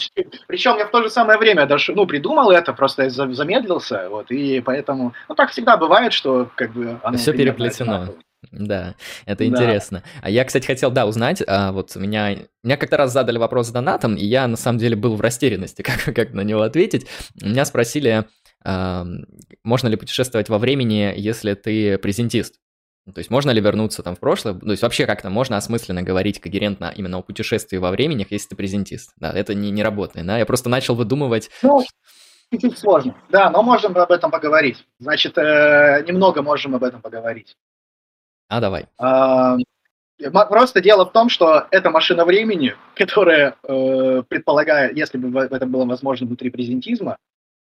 Причем я в то же самое время даже, ну, придумал это, просто замедлился, вот, и поэтому, ну, так всегда бывает, что, как бы, оно... Все переплетено. Да, это да. интересно. А я, кстати, хотел, да, узнать, а, вот меня, меня как-то раз задали вопрос с донатом, и я, на самом деле, был в растерянности, как, как на него ответить. Меня спросили, а, можно ли путешествовать во времени, если ты презентист? То есть можно ли вернуться там в прошлое? То есть вообще как-то можно осмысленно говорить когерентно именно о путешествии во времени, если ты презентист? Да, это не, не работает, да? Я просто начал выдумывать... Ну, чуть сложно. Да, но можем об этом поговорить. Значит, э, немного можем об этом поговорить. А, давай. А, просто дело в том, что это машина времени, которая, э, предполагая, если бы это было возможно внутри презентизма,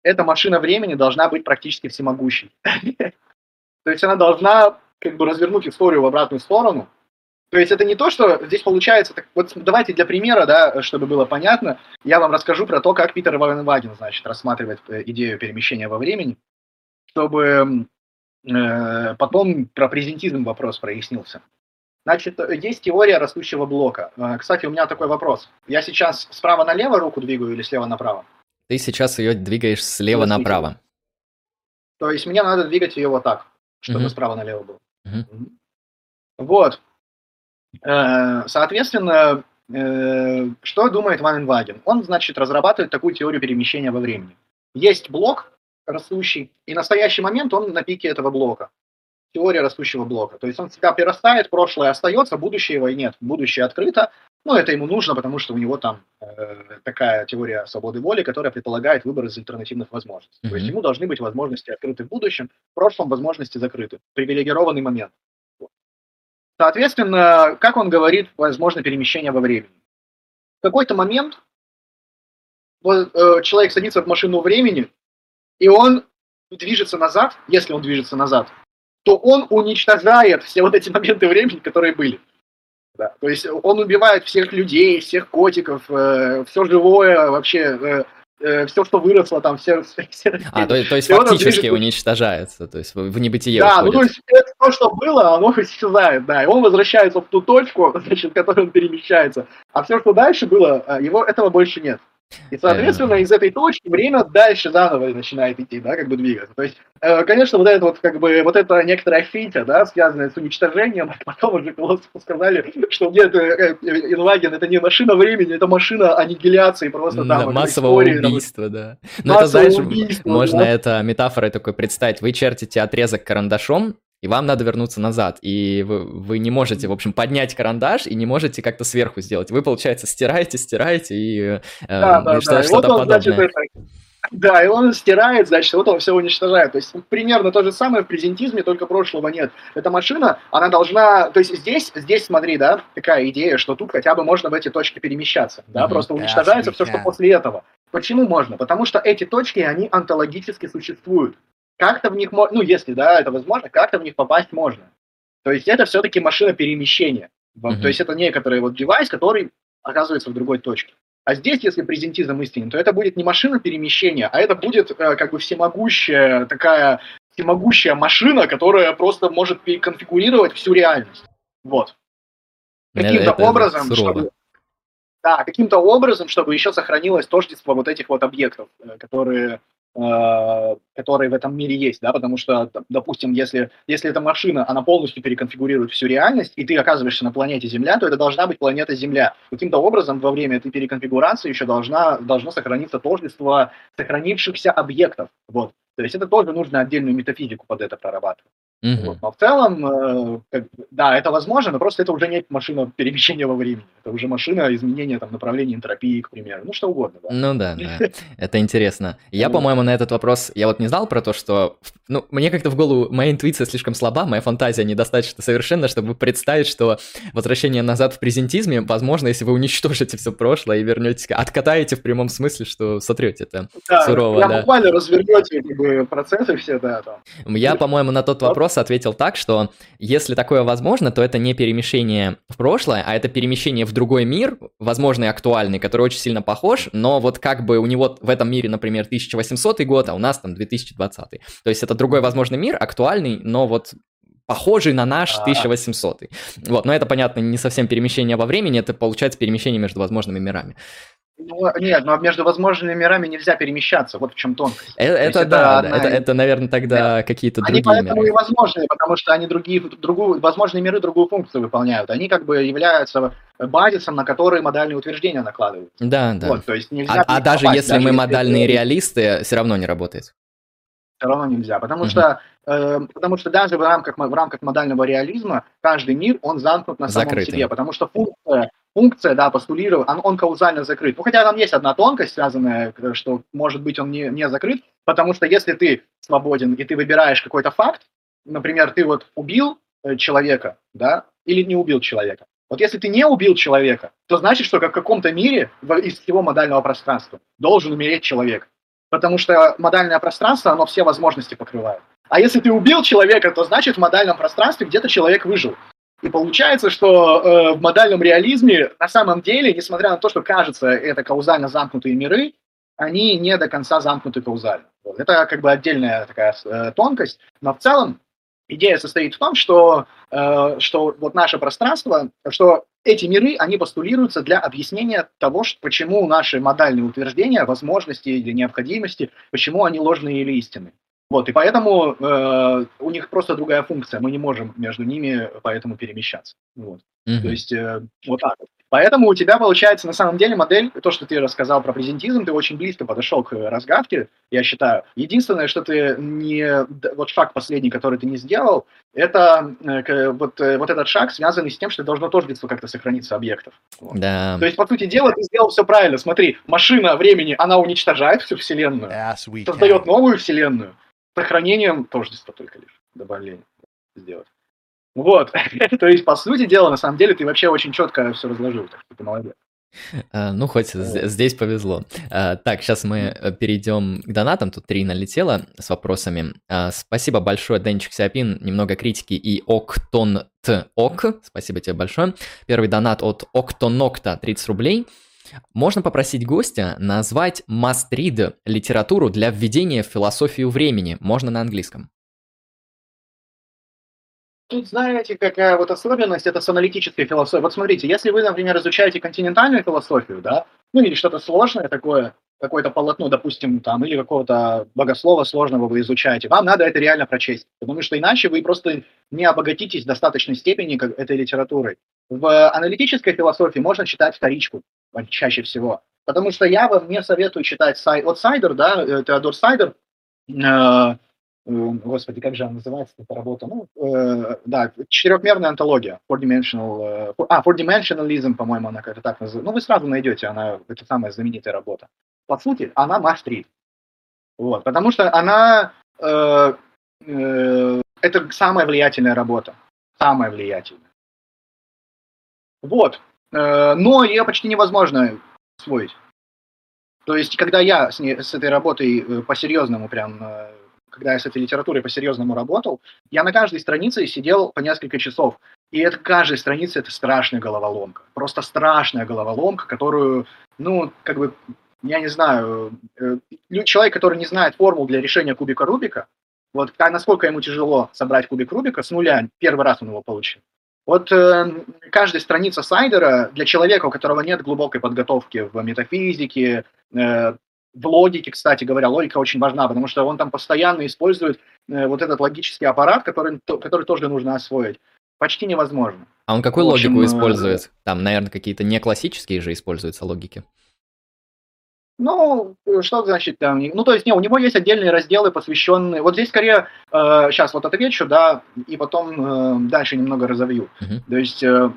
эта машина времени должна быть практически всемогущей. То есть она должна как бы развернуть историю в обратную сторону. То есть это не то, что здесь получается... Так, вот давайте для примера, да, чтобы было понятно, я вам расскажу про то, как Питер Вагенваген, значит, рассматривает э, идею перемещения во времени, чтобы потом про презентизм вопрос прояснился. Значит, есть теория растущего блока. Э, кстати, у меня такой вопрос. Я сейчас справа налево руку двигаю или слева направо? Ты сейчас ее двигаешь слева направо. То есть мне надо двигать ее вот так, чтобы угу. справа налево было. Угу. Вот. Э, соответственно, что думает Ван Инваген? Он, значит, разрабатывает такую теорию перемещения во времени. Есть блок, растущий, и настоящий момент он на пике этого блока. Теория растущего блока. То есть он себя прирастает, прошлое остается, будущее его и нет. Будущее открыто, но это ему нужно, потому что у него там э, такая теория свободы воли, которая предполагает выбор из альтернативных возможностей. Mm-hmm. То есть ему должны быть возможности открыты в будущем, в прошлом возможности закрыты. Привилегированный момент. Соответственно, как он говорит, возможно перемещение во времени. В какой-то момент вот, э, человек садится в машину времени, и он движется назад, если он движется назад, то он уничтожает все вот эти моменты времени, которые были. Да. То есть он убивает всех людей, всех котиков, э, все живое, вообще э, э, все, что выросло там, все... все а, то, то есть фактически движет... уничтожается, то есть в небытие Да, уходит. ну то есть это то, что было, оно исчезает, да, и он возвращается в ту точку, значит, в которой он перемещается, а все, что дальше было, э, его этого больше нет. И, соответственно, из этой точки время дальше заново начинает идти, да, как бы двигаться. То есть, э, конечно, вот это вот, как бы, вот это некоторая фича, да, связанная с уничтожением, потом уже философы сказали, что нет, э, э, это не машина времени, это машина аннигиляции просто да, там. Массового истории, убийства, там, да. Ну, это, знаешь, убийства, можно да. это метафорой такой представить. Вы чертите отрезок карандашом, и вам надо вернуться назад, и вы, вы не можете, в общем, поднять карандаш и не можете как-то сверху сделать. Вы, получается, стираете, стираете и, э, да, да, и что, да. что-то вот он, подобное. Значит, это... Да, и он стирает, значит, вот он все уничтожает. То есть примерно то же самое в презентизме, только прошлого нет. Эта машина, она должна... То есть здесь, здесь смотри, да, такая идея, что тут хотя бы можно в эти точки перемещаться. Да, mm-hmm. просто уничтожается yeah, все, что после этого. Почему можно? Потому что эти точки, они онтологически существуют как-то в них можно, ну, если, да, это возможно, как-то в них попасть можно. То есть это все-таки машина перемещения. Mm-hmm. То есть это некоторый вот девайс, который оказывается в другой точке. А здесь, если презентизм истинен, то это будет не машина перемещения, а это будет э, как бы всемогущая такая всемогущая машина, которая просто может переконфигурировать всю реальность. Вот. Каким-то образом, чтобы, да, каким-то образом, чтобы еще сохранилось тождество вот этих вот объектов, э, которые Э, которые в этом мире есть, да, потому что, допустим, если, если эта машина, она полностью переконфигурирует всю реальность, и ты оказываешься на планете Земля, то это должна быть планета Земля. Каким-то образом во время этой переконфигурации еще должна, должно сохраниться тождество сохранившихся объектов, вот. То есть это тоже нужно отдельную метафизику под это прорабатывать. Mm-hmm. Вот. Но в целом, э, как, да, это возможно, но просто это уже не машина перемещения во времени. Это уже машина изменения там, направления энтропии, к примеру. Ну, что угодно. Да. Ну да, да. Это интересно. Я, по-моему, на этот вопрос, я вот не знал про то, что... Ну, мне как-то в голову, моя интуиция слишком слаба, моя фантазия недостаточно совершенна, чтобы представить, что возвращение назад в презентизме возможно, если вы уничтожите все прошлое и вернетесь, откатаете в прямом смысле, что сотрете это да, сурово. Да. буквально развернете как бы, процессы все, да. Там. Я, по-моему, на тот вопрос ответил так, что если такое возможно, то это не перемещение в прошлое, а это перемещение в другой мир, возможно, и актуальный, который очень сильно похож, но вот как бы у него в этом мире, например, 1800 год, а у нас там 2020. То есть это другой возможный мир, актуальный, но вот похожий на наш 1800. Вот, но это, понятно, не совсем перемещение во времени, это получается перемещение между возможными мирами. Ну, нет, но между возможными мирами нельзя перемещаться, вот в чем тонкость. Это, это да, одна... это, это, наверное, тогда да. какие-то другие Они поэтому миры. и возможные, потому что они другие, другую, возможные миры другую функцию выполняют. Они как бы являются базисом, на который модальные утверждения накладываются. Да, да. Вот, то есть нельзя а, а даже попасть, если даже мы если модальные реалисты, все равно не работает. Все равно нельзя, потому угу. что э, потому что даже в рамках в рамках модального реализма каждый мир он замкнут на самом Закрытый. себе, потому что функция функция, да, постулировал, он, он каузально закрыт. Ну, хотя там есть одна тонкость, связанная, что, может быть, он не, не закрыт, потому что если ты свободен и ты выбираешь какой-то факт, например, ты вот убил э, человека, да, или не убил человека. Вот если ты не убил человека, то значит, что как в каком-то мире из всего модального пространства должен умереть человек. Потому что модальное пространство, оно все возможности покрывает. А если ты убил человека, то значит в модальном пространстве где-то человек выжил. И получается, что э, в модальном реализме на самом деле, несмотря на то, что кажется это каузально замкнутые миры, они не до конца замкнуты каузально. Вот. Это как бы отдельная такая э, тонкость, но в целом идея состоит в том, что, э, что вот наше пространство, что эти миры, они постулируются для объяснения того, что, почему наши модальные утверждения, возможности или необходимости, почему они ложные или истинные. Вот, и поэтому э, у них просто другая функция, мы не можем между ними поэтому перемещаться. Вот. Mm-hmm. То есть э, вот так вот. Поэтому у тебя получается на самом деле модель, то, что ты рассказал про презентизм, ты очень близко подошел к разгадке, я считаю. Единственное, что ты не... Вот шаг последний, который ты не сделал, это э, вот, э, вот этот шаг, связанный с тем, что должно тождество как-то сохраниться объектов. Вот. Да. То есть, по сути дела, ты сделал все правильно. Смотри, машина времени, она уничтожает всю Вселенную, создает новую Вселенную, сохранением тождества только лишь, добавление сделать. Вот, то есть, по сути дела, на самом деле, ты вообще очень четко все разложил, так что ты молодец. А, ну, хоть здесь повезло. А, так, сейчас мы э, перейдем к донатам. Тут три налетело с вопросами. А, спасибо большое, Денчик Сиапин. Немного критики и Октон Ок. Спасибо тебе большое. Первый донат от Октонокта 30 рублей. Можно попросить гостя назвать must read литературу для введения в философию времени. Можно на английском. Тут, знаете, какая вот особенность, это с аналитической философией. Вот смотрите, если вы, например, изучаете континентальную философию, да, ну или что-то сложное такое, какое-то полотно, допустим, там, или какого-то богослова сложного вы изучаете, вам надо это реально прочесть, потому что иначе вы просто не обогатитесь в достаточной степени как этой литературой. В аналитической философии можно читать вторичку чаще всего, потому что я вам не советую читать Сай... вот Сайдер, да, э, Теодор Сайдер, э, господи, как же она называется, эта работа? Ну, э, да, четырехмерная антология, four dimensional, э, а, four dimensionalism, по-моему, она как-то так называется. Ну, вы сразу найдете, она, это самая знаменитая работа. По сути, она must Вот, потому что она, э, э, это самая влиятельная работа, самая влиятельная. Вот, э, но ее почти невозможно освоить. То есть, когда я с, ней, с этой работой э, по-серьезному прям э, когда я с этой литературой по-серьезному работал, я на каждой странице сидел по несколько часов. И это каждая страница это страшная головоломка. Просто страшная головоломка, которую, ну, как бы, я не знаю, человек, который не знает формул для решения кубика Рубика, вот насколько ему тяжело собрать кубик Рубика с нуля, первый раз он его получил. Вот э, каждая страница сайдера для человека, у которого нет глубокой подготовки в метафизике, э, в логике, кстати говоря, логика очень важна, потому что он там постоянно использует э, вот этот логический аппарат, который, то, который тоже нужно освоить. Почти невозможно. А он какую общем, логику э, использует? Там, наверное, какие-то не классические же используются логики. Ну, что значит там? Ну, то есть, не, у него есть отдельные разделы, посвященные... Вот здесь скорее, э, сейчас вот отвечу, да, и потом э, дальше немного разовью. Uh-huh. То есть, э,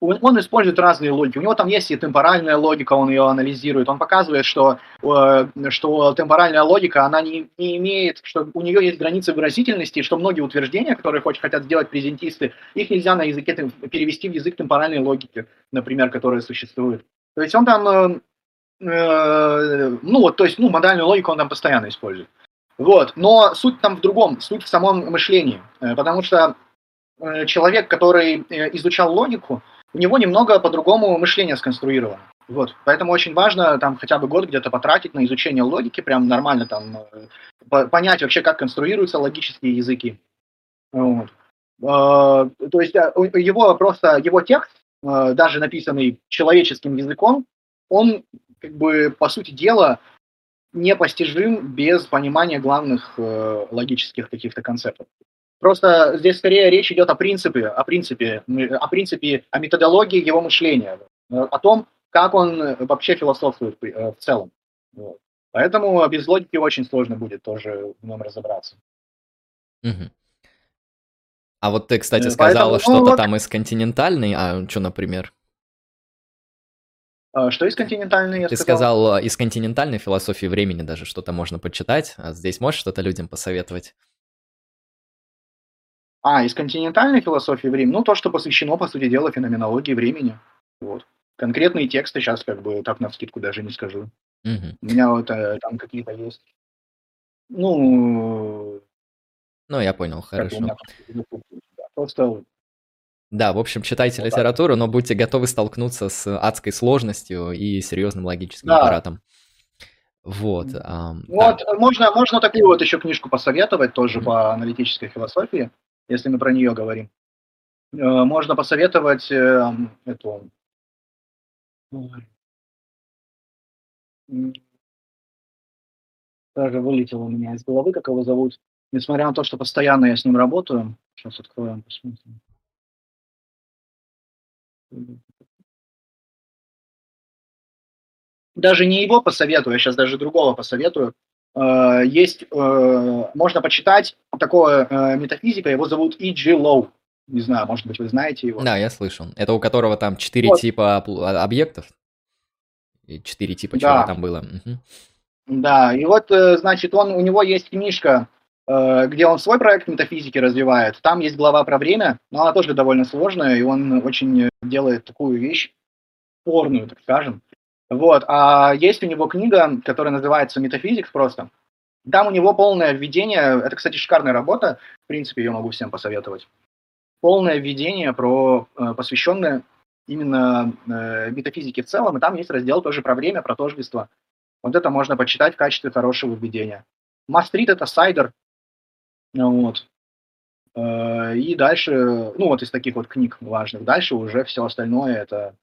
он, он использует разные логики. У него там есть и темпоральная логика, он ее анализирует. Он показывает, что, э, что темпоральная логика, она не, не имеет, что у нее есть границы выразительности, что многие утверждения, которые хоть хотят сделать презентисты, их нельзя на языке перевести в язык темпоральной логики, например, которая существует. То есть он там э, Э, ну вот, то есть, ну, модальную логику он там постоянно использует. Вот, но суть там в другом, суть в самом мышлении, э, потому что э, человек, который изучал логику, у него немного по-другому мышление сконструировано. Вот, поэтому очень важно там хотя бы год где-то потратить на изучение логики, прям нормально там понять вообще, как конструируются логические языки. Вот. То есть его просто, его текст, даже написанный человеческим языком, он как бы, по сути дела, непостижим без понимания главных э, логических каких-то концептов. Просто здесь скорее речь идет о принципе, о принципе, о принципе, о методологии его мышления, о том, как он вообще философствует э, в целом. Вот. Поэтому без логики очень сложно будет тоже в нем разобраться. Угу. А вот ты, кстати, э, сказал Поэтому, что-то ну, там из континентальной, а что, например? А, что из континентальной? Ты сказал? сказал, а, из континентальной философии времени даже что-то можно почитать. А здесь можешь что-то людям посоветовать? А, из континентальной философии времени? Ну, то, что посвящено, по сути дела, феноменологии времени. Вот. Конкретные тексты сейчас как бы так на скидку даже не скажу. Угу. У меня вот э, там какие-то есть. Ну... Ну, я понял, хорошо. Просто да, в общем, читайте вот литературу, но будьте готовы столкнуться с адской сложностью и серьезным логическим да. аппаратом. Вот. Эм, вот да. можно, можно такую вот еще книжку посоветовать, тоже mm-hmm. по аналитической философии, если мы про нее говорим. Э, можно посоветовать э, эту... Даже вылетело у меня из головы, как его зовут. Несмотря на то, что постоянно я с ним работаю. Сейчас откроем, посмотрим. Даже не его посоветую, я сейчас даже другого посоветую. Э, есть, э, можно почитать такого э, метафизика, его зовут И.Джи Лоу. Не знаю, может быть, вы знаете его. Да, я слышал. Это у которого там четыре вот. типа а, объектов? Четыре типа да. чего там было? Угу. Да, и вот, значит, он, у него есть книжка где он свой проект метафизики развивает. Там есть глава про время, но она тоже довольно сложная, и он очень делает такую вещь спорную, так скажем. Вот. А есть у него книга, которая называется «Метафизикс» просто. Там у него полное введение, это, кстати, шикарная работа, в принципе, ее могу всем посоветовать. Полное введение, про, э, посвященное именно э, метафизике в целом, и там есть раздел тоже про время, про тождество. Вот это можно почитать в качестве хорошего введения. Мастрит – это сайдер, вот. Э, и дальше, ну вот из таких вот книг важных, дальше уже все остальное это,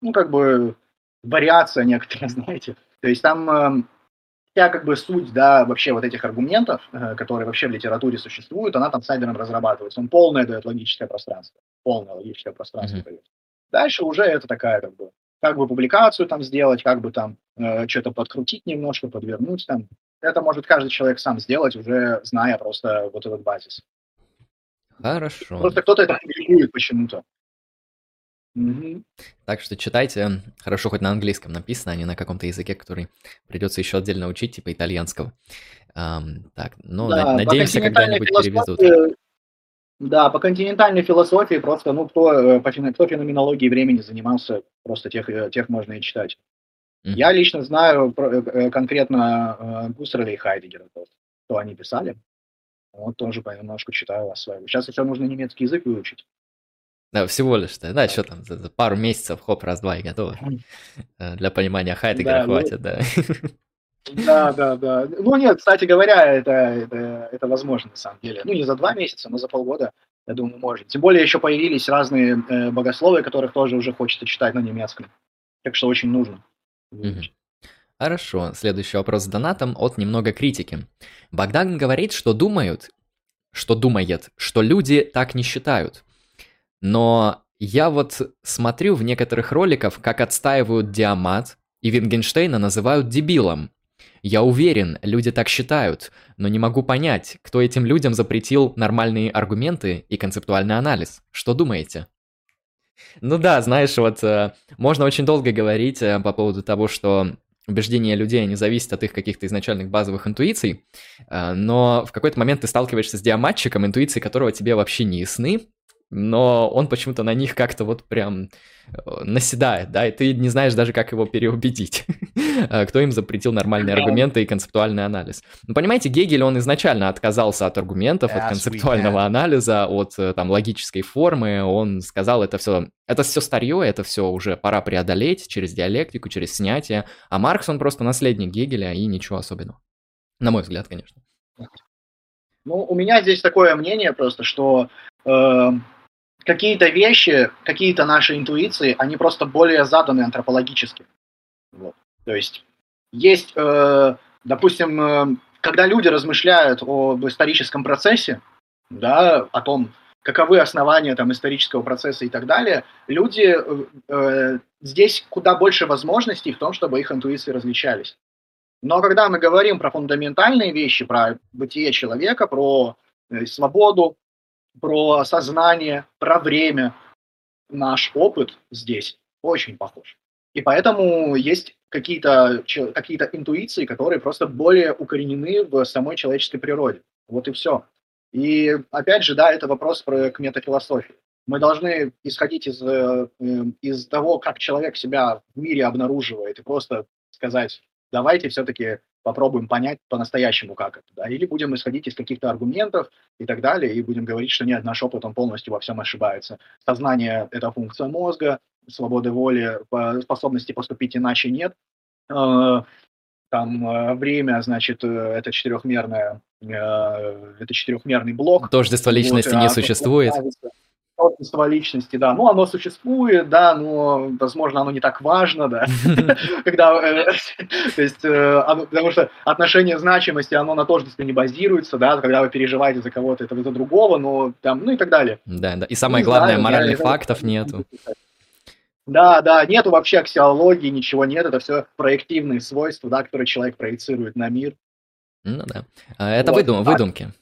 ну как бы вариация некоторая, знаете. То есть там эм, вся как бы суть, да, вообще вот этих аргументов, э, которые вообще в литературе существуют, она там сайдером разрабатывается. Он полное дает логическое пространство. Полное логическое пространство mm-hmm. дает. Дальше уже это такая как бы, как бы публикацию там сделать, как бы там э, что-то подкрутить немножко, подвернуть там, это может каждый человек сам сделать, уже зная просто вот этот базис. Хорошо. Просто кто-то это публикует почему-то. Угу. Так что читайте. Хорошо, хоть на английском написано, а не на каком-то языке, который придется еще отдельно учить, типа итальянского. Um, так, ну, да, надеемся, когда-нибудь перевезут. Да, по континентальной философии просто, ну, кто, э, по, кто феноменологией времени занимался, просто тех, э, тех можно и читать. Mm-hmm. Я лично знаю э, э, конкретно Гусерля и Хайдегера, что они писали. Вот тоже понемножку читаю, осваиваю. Сейчас еще нужно немецкий язык выучить. Да, всего лишь, да, что там, за, пару месяцев, хоп, раз-два и готово. Э, для понимания Хайдегера да, ну хватит, ну, да. Да, да, да. Ну нет, кстати говоря, это, это, это возможно на самом деле. Ну не за два месяца, но за полгода Я думаю, может. Тем более еще появились разные э, богословия, которых тоже уже хочется читать на немецком. Так что очень нужно. Хорошо, следующий вопрос с донатом от немного критики. Богдан говорит, что думают, что думает, что люди так не считают. Но я вот смотрю в некоторых роликах, как отстаивают Диамат, и Вингенштейна называют дебилом. Я уверен, люди так считают, но не могу понять, кто этим людям запретил нормальные аргументы и концептуальный анализ. Что думаете? Ну да, знаешь, вот э, можно очень долго говорить э, по поводу того, что убеждения людей, не зависят от их каких-то изначальных базовых интуиций, э, но в какой-то момент ты сталкиваешься с диаматчиком, интуиции которого тебе вообще не ясны, но он почему-то на них как-то вот прям э, наседает, да, и ты не знаешь даже, как его переубедить, э, кто им запретил нормальные аргументы и концептуальный анализ. Ну, понимаете, Гегель, он изначально отказался от аргументов, от концептуального анализа, от э, там логической формы, он сказал, это все, это все старье, это все уже пора преодолеть через диалектику, через снятие, а Маркс, он просто наследник Гегеля и ничего особенного. На мой взгляд, конечно. Ну, у меня здесь такое мнение просто, что э, какие-то вещи, какие-то наши интуиции, они просто более заданы антропологически. Вот. То есть есть, э, допустим, э, когда люди размышляют об историческом процессе, да, о том, каковы основания там, исторического процесса и так далее, люди, э, э, здесь куда больше возможностей в том, чтобы их интуиции различались. Но когда мы говорим про фундаментальные вещи, про бытие человека, про э, свободу, про сознание, про время. Наш опыт здесь очень похож. И поэтому есть какие-то какие интуиции, которые просто более укоренены в самой человеческой природе. Вот и все. И опять же, да, это вопрос про, к метафилософии. Мы должны исходить из, э, из того, как человек себя в мире обнаруживает, и просто сказать, давайте все-таки попробуем понять по-настоящему, как это, да, или будем исходить из каких-то аргументов и так далее, и будем говорить, что нет, наш опыт, он полностью во всем ошибается. Сознание – это функция мозга, свободы воли, способности поступить иначе нет. Э, там э, время, значит, э, это четырехмерное, это четырехмерный блок. Тождество личности вот, не а существует. Нравится творчество личности, да, ну, оно существует, да, но, возможно, оно не так важно, да, когда, э, то есть, э, потому что отношение значимости, оно на тождестве не базируется, да, когда вы переживаете за кого-то, это за другого, но там, ну и так далее. Да, да, и самое главное, моральных фактов нету. Да, да, нету вообще аксиологии, ничего нет, это все проективные свойства, да, которые человек проецирует на мир. Ну да, а, это выдум, выдумки.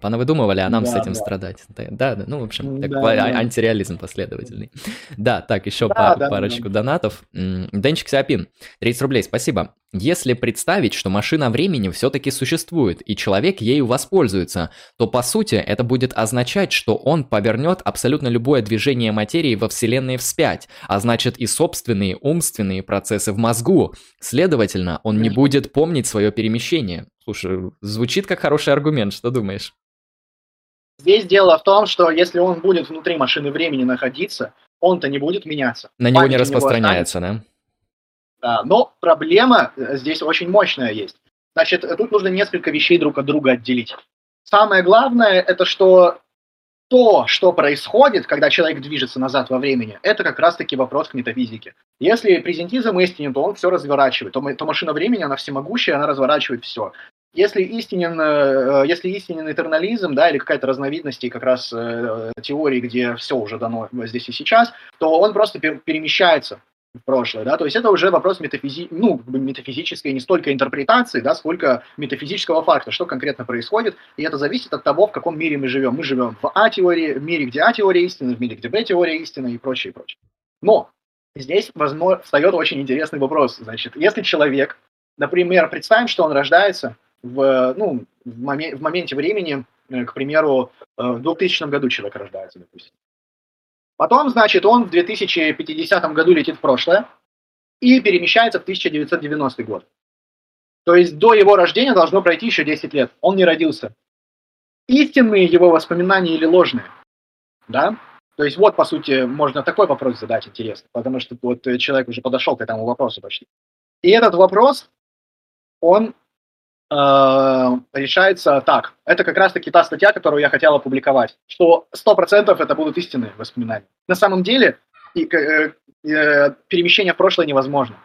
Понавыдумывали, а нам да, с этим да. страдать. Да, да, ну, в общем, да, такой да. антиреализм последовательный. Да, так, еще да, по, да, парочку да. донатов. Денчик Сиапин, 30 рублей, спасибо. Если представить, что машина времени все-таки существует, и человек ею воспользуется, то по сути это будет означать, что он повернет абсолютно любое движение материи во Вселенной вспять, а значит и собственные умственные процессы в мозгу. Следовательно, он не будет помнить свое перемещение. Слушай, звучит как хороший аргумент, что думаешь? Здесь дело в том, что если он будет внутри машины времени находиться, он-то не будет меняться. На него не распространяется, да? Да, но проблема э, здесь очень мощная есть. Значит, тут нужно несколько вещей друг от друга отделить. Самое главное, это что то, что происходит, когда человек движется назад во времени, это как раз-таки вопрос к метафизике. Если презентизм истинен, то он все разворачивает. То, то машина времени, она всемогущая, она разворачивает все. Если истинен, э, если истинен этернализм, да, или какая-то разновидность как раз э, теории, где все уже дано здесь и сейчас, то он просто перемещается в прошлое, да, то есть это уже вопрос метафизи... ну, метафизической не столько интерпретации, да, сколько метафизического факта, что конкретно происходит, и это зависит от того, в каком мире мы живем. Мы живем в А-теории, в мире, где А-теория истины, в мире, где Б-теория истины и прочее, и прочее. Но здесь возможно, встает очень интересный вопрос, значит, если человек, например, представим, что он рождается в, ну, в, момен... в моменте времени, э, к примеру, э, в 2000 году человек рождается, допустим, Потом, значит, он в 2050 году летит в прошлое и перемещается в 1990 год. То есть до его рождения должно пройти еще 10 лет. Он не родился. Истинные его воспоминания или ложные? Да? То есть вот, по сути, можно такой вопрос задать интересно, потому что вот человек уже подошел к этому вопросу почти. И этот вопрос, он решается так. Это как раз-таки та статья, которую я хотел опубликовать, что 100% это будут истинные воспоминания. На самом деле и, э, э, перемещение в прошлое невозможно.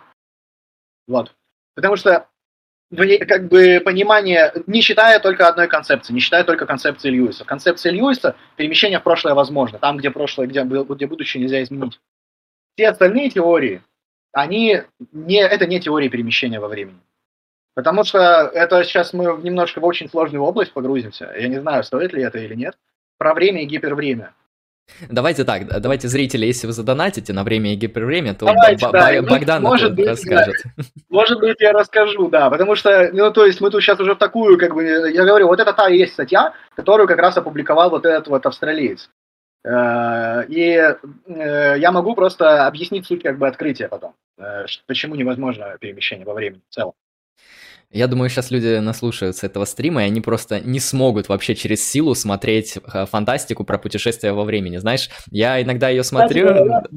Вот. Потому что как бы понимание, не считая только одной концепции, не считая только концепции Льюиса. Концепция Льюиса перемещение в прошлое возможно, там, где прошлое, где, где будущее нельзя изменить. Все остальные теории, они не, это не теории перемещения во времени. Потому что это сейчас мы немножко в очень сложную область погрузимся. Я не знаю, стоит ли это или нет. Про время и гипервремя. Давайте так, давайте зрители, если вы задонатите на время и гипервремя, то давайте, Б- да. Богдан может быть, расскажет. Да. Может быть, я расскажу, да, потому что, ну, то есть мы тут сейчас уже в такую, как бы, я говорю, вот это та и есть статья, которую как раз опубликовал вот этот вот австралиец. Э, и э, я могу просто объяснить суть как бы открытия потом, э, почему невозможно перемещение во времени в целом. Я думаю, сейчас люди наслушаются этого стрима, и они просто не смогут вообще через силу смотреть э, фантастику про путешествия во времени. Знаешь, я иногда ее смотрю,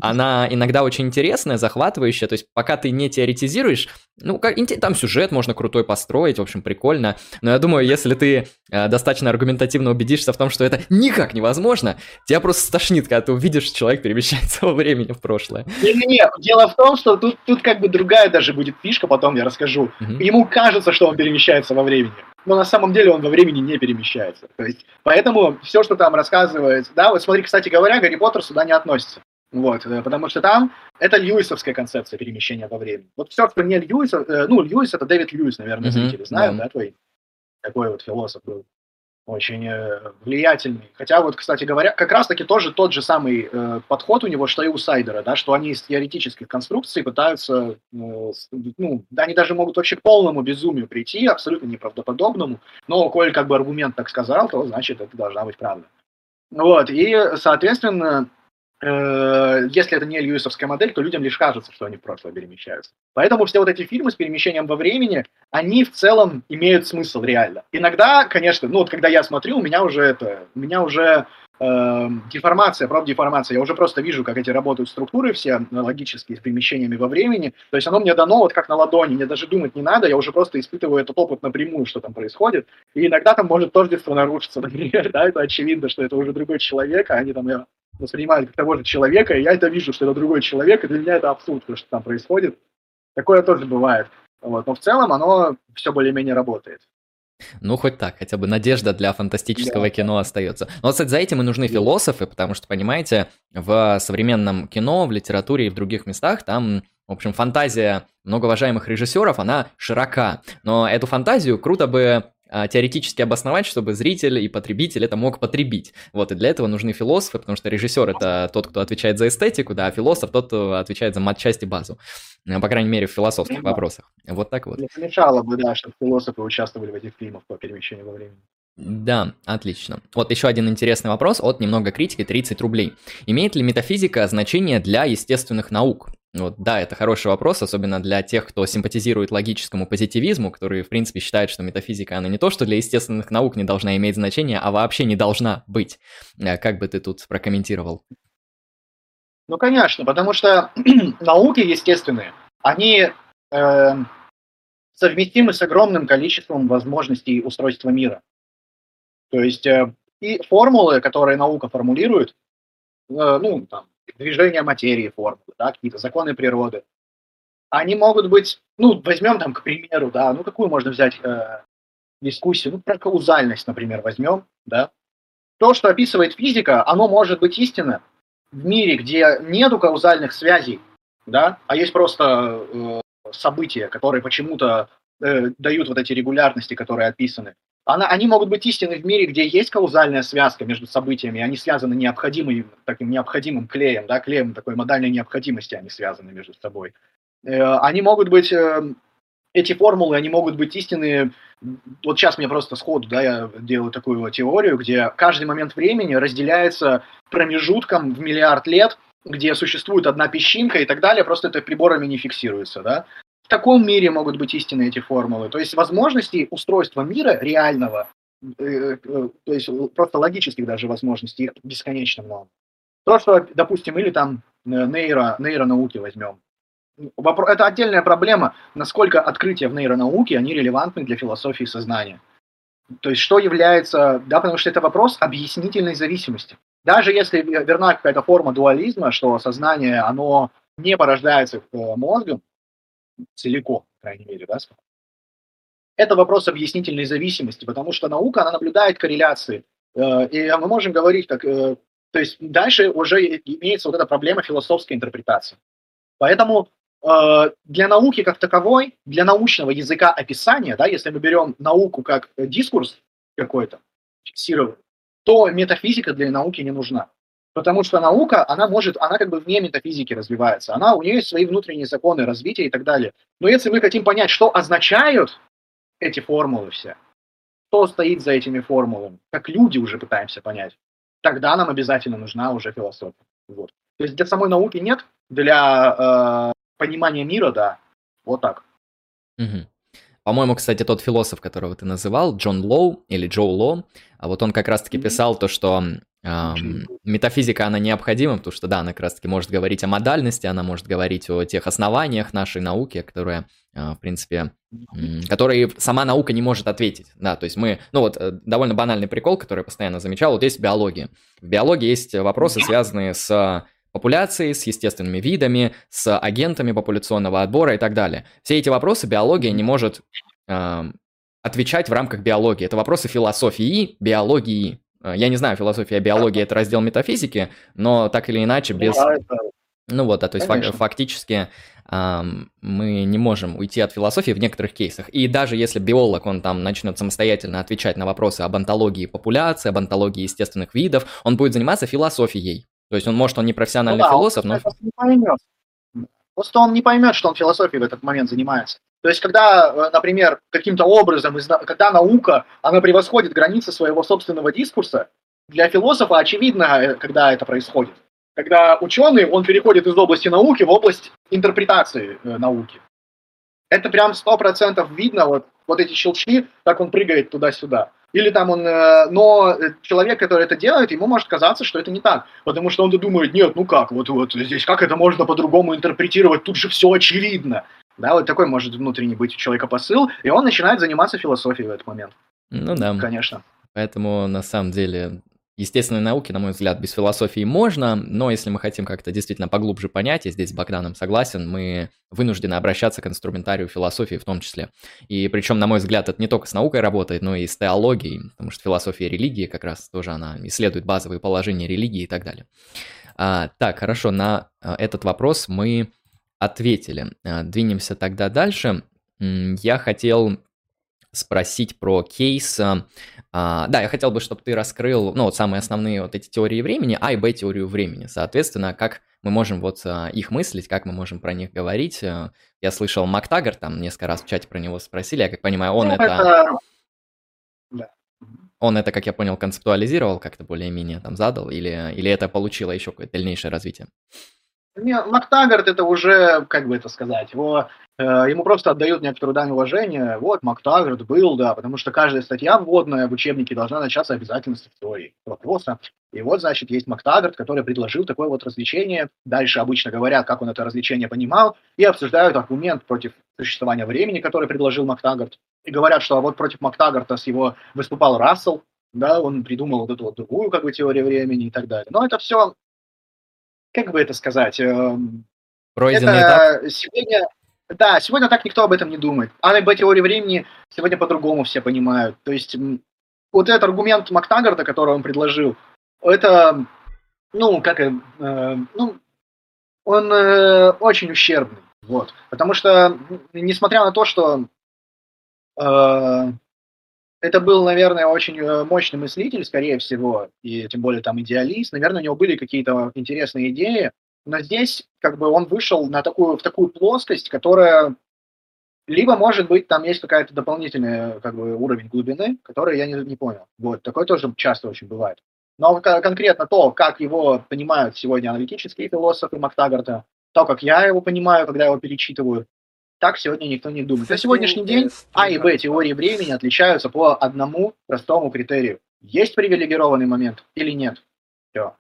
она иногда очень интересная, захватывающая, то есть пока ты не теоретизируешь, ну, как, там сюжет можно крутой построить, в общем, прикольно, но я думаю, если ты э, достаточно аргументативно убедишься в том, что это никак невозможно, тебя просто стошнит, когда ты увидишь, что человек перемещается во времени в прошлое. Не-не-не, дело в том, что тут, тут как бы другая даже будет фишка, потом я расскажу. Угу. Ему кажется, кажется, что он перемещается во времени. Но на самом деле он во времени не перемещается. То есть, поэтому все, что там рассказывается, да, вот смотри, кстати говоря, Гарри Поттер сюда не относится. Вот, э, потому что там это Льюисовская концепция перемещения во времени. Вот все, что не Льюис, э, ну, Льюис это Дэвид Льюис, наверное, mm-hmm, зрители знают, да, да твой такой вот философ был очень э, влиятельный. Хотя вот, кстати говоря, как раз-таки тоже тот же самый э, подход у него, что и у Сайдера, да, что они из теоретических конструкций пытаются, э, ну, они даже могут вообще к полному безумию прийти, абсолютно неправдоподобному, но коль как бы аргумент так сказал, то значит это должна быть правда. Вот, и, соответственно, если это не льюисовская модель, то людям лишь кажется, что они в прошлое перемещаются. Поэтому все вот эти фильмы с перемещением во времени, они в целом имеют смысл реально. Иногда, конечно, ну вот когда я смотрю, у меня уже это, у меня уже э, деформация, деформация. Я уже просто вижу, как эти работают структуры все логические с перемещениями во времени. То есть оно мне дано вот как на ладони, мне даже думать не надо, я уже просто испытываю этот опыт напрямую, что там происходит. И иногда там может тождество нарушиться, например, да, это очевидно, что это уже другой человек, а они там воспринимают как того же человека, и я это вижу, что это другой человек, и для меня это абсурд, что там происходит. Такое тоже бывает. Вот. Но в целом оно все более-менее работает. Ну, хоть так, хотя бы надежда для фантастического да. кино остается. Но, кстати, за этим и нужны философы, потому что, понимаете, в современном кино, в литературе и в других местах там, в общем, фантазия многоуважаемых режиссеров, она широка. Но эту фантазию круто бы теоретически обосновать, чтобы зритель и потребитель это мог потребить. Вот, и для этого нужны философы, потому что режиссер это тот, кто отвечает за эстетику, да, а философ тот, кто отвечает за матчасть и базу. Э, по крайней мере, в философских ну, вопросах. Вот так вот. Не помешало бы, да, чтобы философы участвовали в этих фильмах по перемещению во времени. Да, отлично. Вот еще один интересный вопрос от немного критики 30 рублей. Имеет ли метафизика значение для естественных наук? Вот, да, это хороший вопрос, особенно для тех, кто симпатизирует логическому позитивизму, которые, в принципе, считают, что метафизика, она не то, что для естественных наук не должна иметь значения, а вообще не должна быть. Э, как бы ты тут прокомментировал? Ну, конечно, потому что науки естественные, они э, совместимы с огромным количеством возможностей устройства мира. То есть э, и формулы, которые наука формулирует, э, ну, там, движение материи формулы, да, какие-то законы природы. Они могут быть, ну, возьмем там, к примеру, да, ну, какую можно взять э, дискуссию, ну, про каузальность, например, возьмем, да. То, что описывает физика, оно может быть истинно в мире, где нету каузальных связей, да, а есть просто э, события, которые почему-то э, дают вот эти регулярности, которые описаны она, они могут быть истинны в мире, где есть каузальная связка между событиями, они связаны необходимым, таким необходимым клеем, да, клеем такой модальной необходимости, они связаны между собой. Э, они могут быть, э, эти формулы, они могут быть истинны, вот сейчас мне просто сходу, да, я делаю такую теорию, где каждый момент времени разделяется промежутком в миллиард лет, где существует одна песчинка и так далее, просто это приборами не фиксируется, да в таком мире могут быть истинны эти формулы. То есть возможности устройства мира реального, э, э, то есть просто логических даже возможностей, их бесконечно много. То, что, допустим, или там э, нейро, нейронауки возьмем. это отдельная проблема, насколько открытия в нейронауке, они релевантны для философии сознания. То есть что является, да, потому что это вопрос объяснительной зависимости. Даже если верна какая-то форма дуализма, что сознание, оно не порождается мозгом целиком, по крайней мере, да, это вопрос объяснительной зависимости, потому что наука, она наблюдает корреляции. Э, и мы можем говорить, как, э, то есть дальше уже имеется вот эта проблема философской интерпретации. Поэтому Э, для науки как таковой, для научного языка описания, да, если мы берем науку как дискурс какой-то, фиксированный, то метафизика для науки не нужна. Потому что наука, она может, она как бы вне метафизики развивается. Она, у нее есть свои внутренние законы развития и так далее. Но если мы хотим понять, что означают эти формулы все, что стоит за этими формулами, как люди уже пытаемся понять, тогда нам обязательно нужна уже философия. Вот. То есть для самой науки нет, для э, понимание мира, да. Вот так. Угу. По-моему, кстати, тот философ, которого ты называл, Джон Лоу или Джо Ло, а вот он как раз-таки писал то, что эм, метафизика, она необходима, потому что, да, она как раз-таки может говорить о модальности, она может говорить о тех основаниях нашей науки, которые, э, в принципе, э, которые сама наука не может ответить, да, то есть мы, ну вот, э, довольно банальный прикол, который я постоянно замечал, вот есть биология. В биологии есть вопросы, связанные с популяции, с естественными видами, с агентами популяционного отбора и так далее. Все эти вопросы биология не может отвечать в рамках биологии. Это вопросы философии, биологии. Э, я не знаю, философия и биология это раздел метафизики, но так или иначе без... Ну вот, да, то есть фак- фактически э, мы не можем уйти от философии в некоторых кейсах. И даже если биолог, он там начнет самостоятельно отвечать на вопросы об антологии популяции, об антологии естественных видов, он будет заниматься философией. То есть он, может, он не профессиональный ну, да, философ, но... Не поймет. Просто он не поймет, что он философией в этот момент занимается. То есть, когда, э, например, каким-то образом, когда наука, она превосходит границы своего собственного дискурса, для философа очевидно, э, когда это происходит. Когда ученый, он переходит из области науки в область интерпретации э, науки. Это прям сто процентов видно, вот, вот эти щелчки, как он прыгает туда-сюда. Или там он, но человек, который это делает, ему может казаться, что это не так, потому что он думает, нет, ну как, вот, вот здесь как это можно по-другому интерпретировать, тут же все очевидно. Да, вот такой может внутренний быть у человека посыл, и он начинает заниматься философией в этот момент. Ну да. Конечно. Поэтому, на самом деле, естественной науки, на мой взгляд, без философии можно, но если мы хотим как-то действительно поглубже понять, и здесь с Богданом согласен, мы вынуждены обращаться к инструментарию философии в том числе. И причем, на мой взгляд, это не только с наукой работает, но и с теологией, потому что философия религии как раз тоже она исследует базовые положения религии и так далее. А, так, хорошо, на а, этот вопрос мы ответили. А, двинемся тогда дальше. Я хотел спросить про кейс. А, да, я хотел бы, чтобы ты раскрыл, ну, вот самые основные вот эти теории времени, А и Б теорию времени. Соответственно, как мы можем вот а, их мыслить, как мы можем про них говорить. А, я слышал Мактагер, там несколько раз в чате про него спросили, я как понимаю, он ну, это... это... Он это, как я понял, концептуализировал, как-то более-менее там задал, или, или это получило еще какое-то дальнейшее развитие? Мактагард это уже, как бы это сказать, его, э, ему просто отдают некоторую дань уважения. Вот, Мактагард был, да, потому что каждая статья вводная в учебнике должна начаться обязательно с истории вопроса. И вот, значит, есть Мактагард, который предложил такое вот развлечение. Дальше обычно говорят, как он это развлечение понимал, и обсуждают аргумент против существования времени, который предложил Мактагард. И говорят, что вот против Мактагарта с его выступал Рассел, да, он придумал вот эту вот другую как бы теорию времени и так далее. Но это все как бы это сказать, эм, Пройденный это этап. сегодня, да, сегодня так никто об этом не думает. А на теории времени сегодня по-другому все понимают. То есть вот этот аргумент Мактагарта, который он предложил, это, ну, как, э, ну, он э, очень ущербный, вот, потому что, несмотря на то, что э, это был, наверное, очень э, мощный мыслитель, скорее всего, и тем более там идеалист. Наверное, у него были какие-то интересные идеи, но здесь как бы он вышел на такую, в такую плоскость, которая либо, может быть, там есть какая-то дополнительная как бы, уровень глубины, который я не, не понял. Вот, такое тоже часто очень бывает. Но конкретно то, как его понимают сегодня аналитические философы Мактагарта, то, как я его понимаю, когда его перечитываю, так сегодня никто не думает. На сегодняшний день А и Б теории времени отличаются по одному простому критерию. Есть привилегированный момент или нет? Все.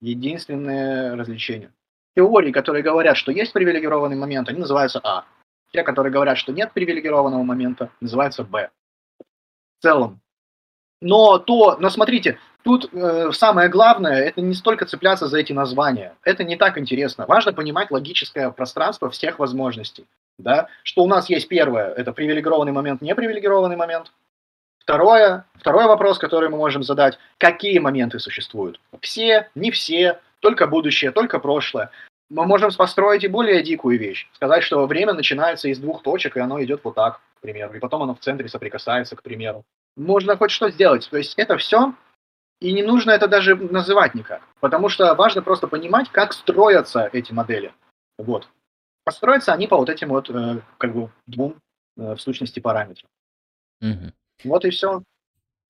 Единственное развлечение. теории, которые говорят, что есть привилегированный момент, они называются А. Те, которые говорят, что нет привилегированного момента, называются Б. В целом. Но то, но смотрите, тут э, самое главное, это не столько цепляться за эти названия. Это не так интересно. Важно понимать логическое пространство всех возможностей. Да? Что у нас есть первое, это привилегированный момент, непривилегированный момент. Второе, второй вопрос, который мы можем задать, какие моменты существуют? Все, не все, только будущее, только прошлое. Мы можем построить и более дикую вещь. Сказать, что время начинается из двух точек, и оно идет вот так, к примеру. И потом оно в центре соприкасается, к примеру. Можно хоть что сделать. То есть это все, и не нужно это даже называть никак. Потому что важно просто понимать, как строятся эти модели. Вот. Построятся они по вот этим вот, э, как бы, двум, э, в сущности, параметрам. Угу. Вот и все.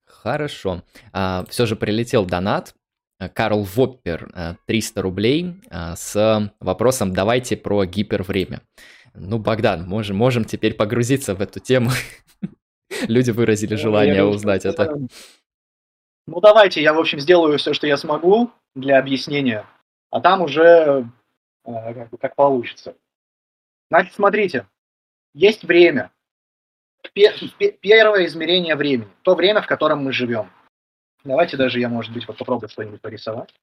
Хорошо. А, все же прилетел донат Э, Карл Воппер 300 э, рублей с вопросом «Давайте про гипервремя». Ну, Богдан, можем, можем теперь погрузиться в эту тему. Люди выразили ну, желание узнать это. Ну, давайте, я, в общем, сделаю все, что я смогу для объяснения, а там уже как, как получится. Значит, смотрите, есть время. Первое измерение времени, то время, в котором мы живем – Давайте даже я, может быть, вот попробую что-нибудь порисовать.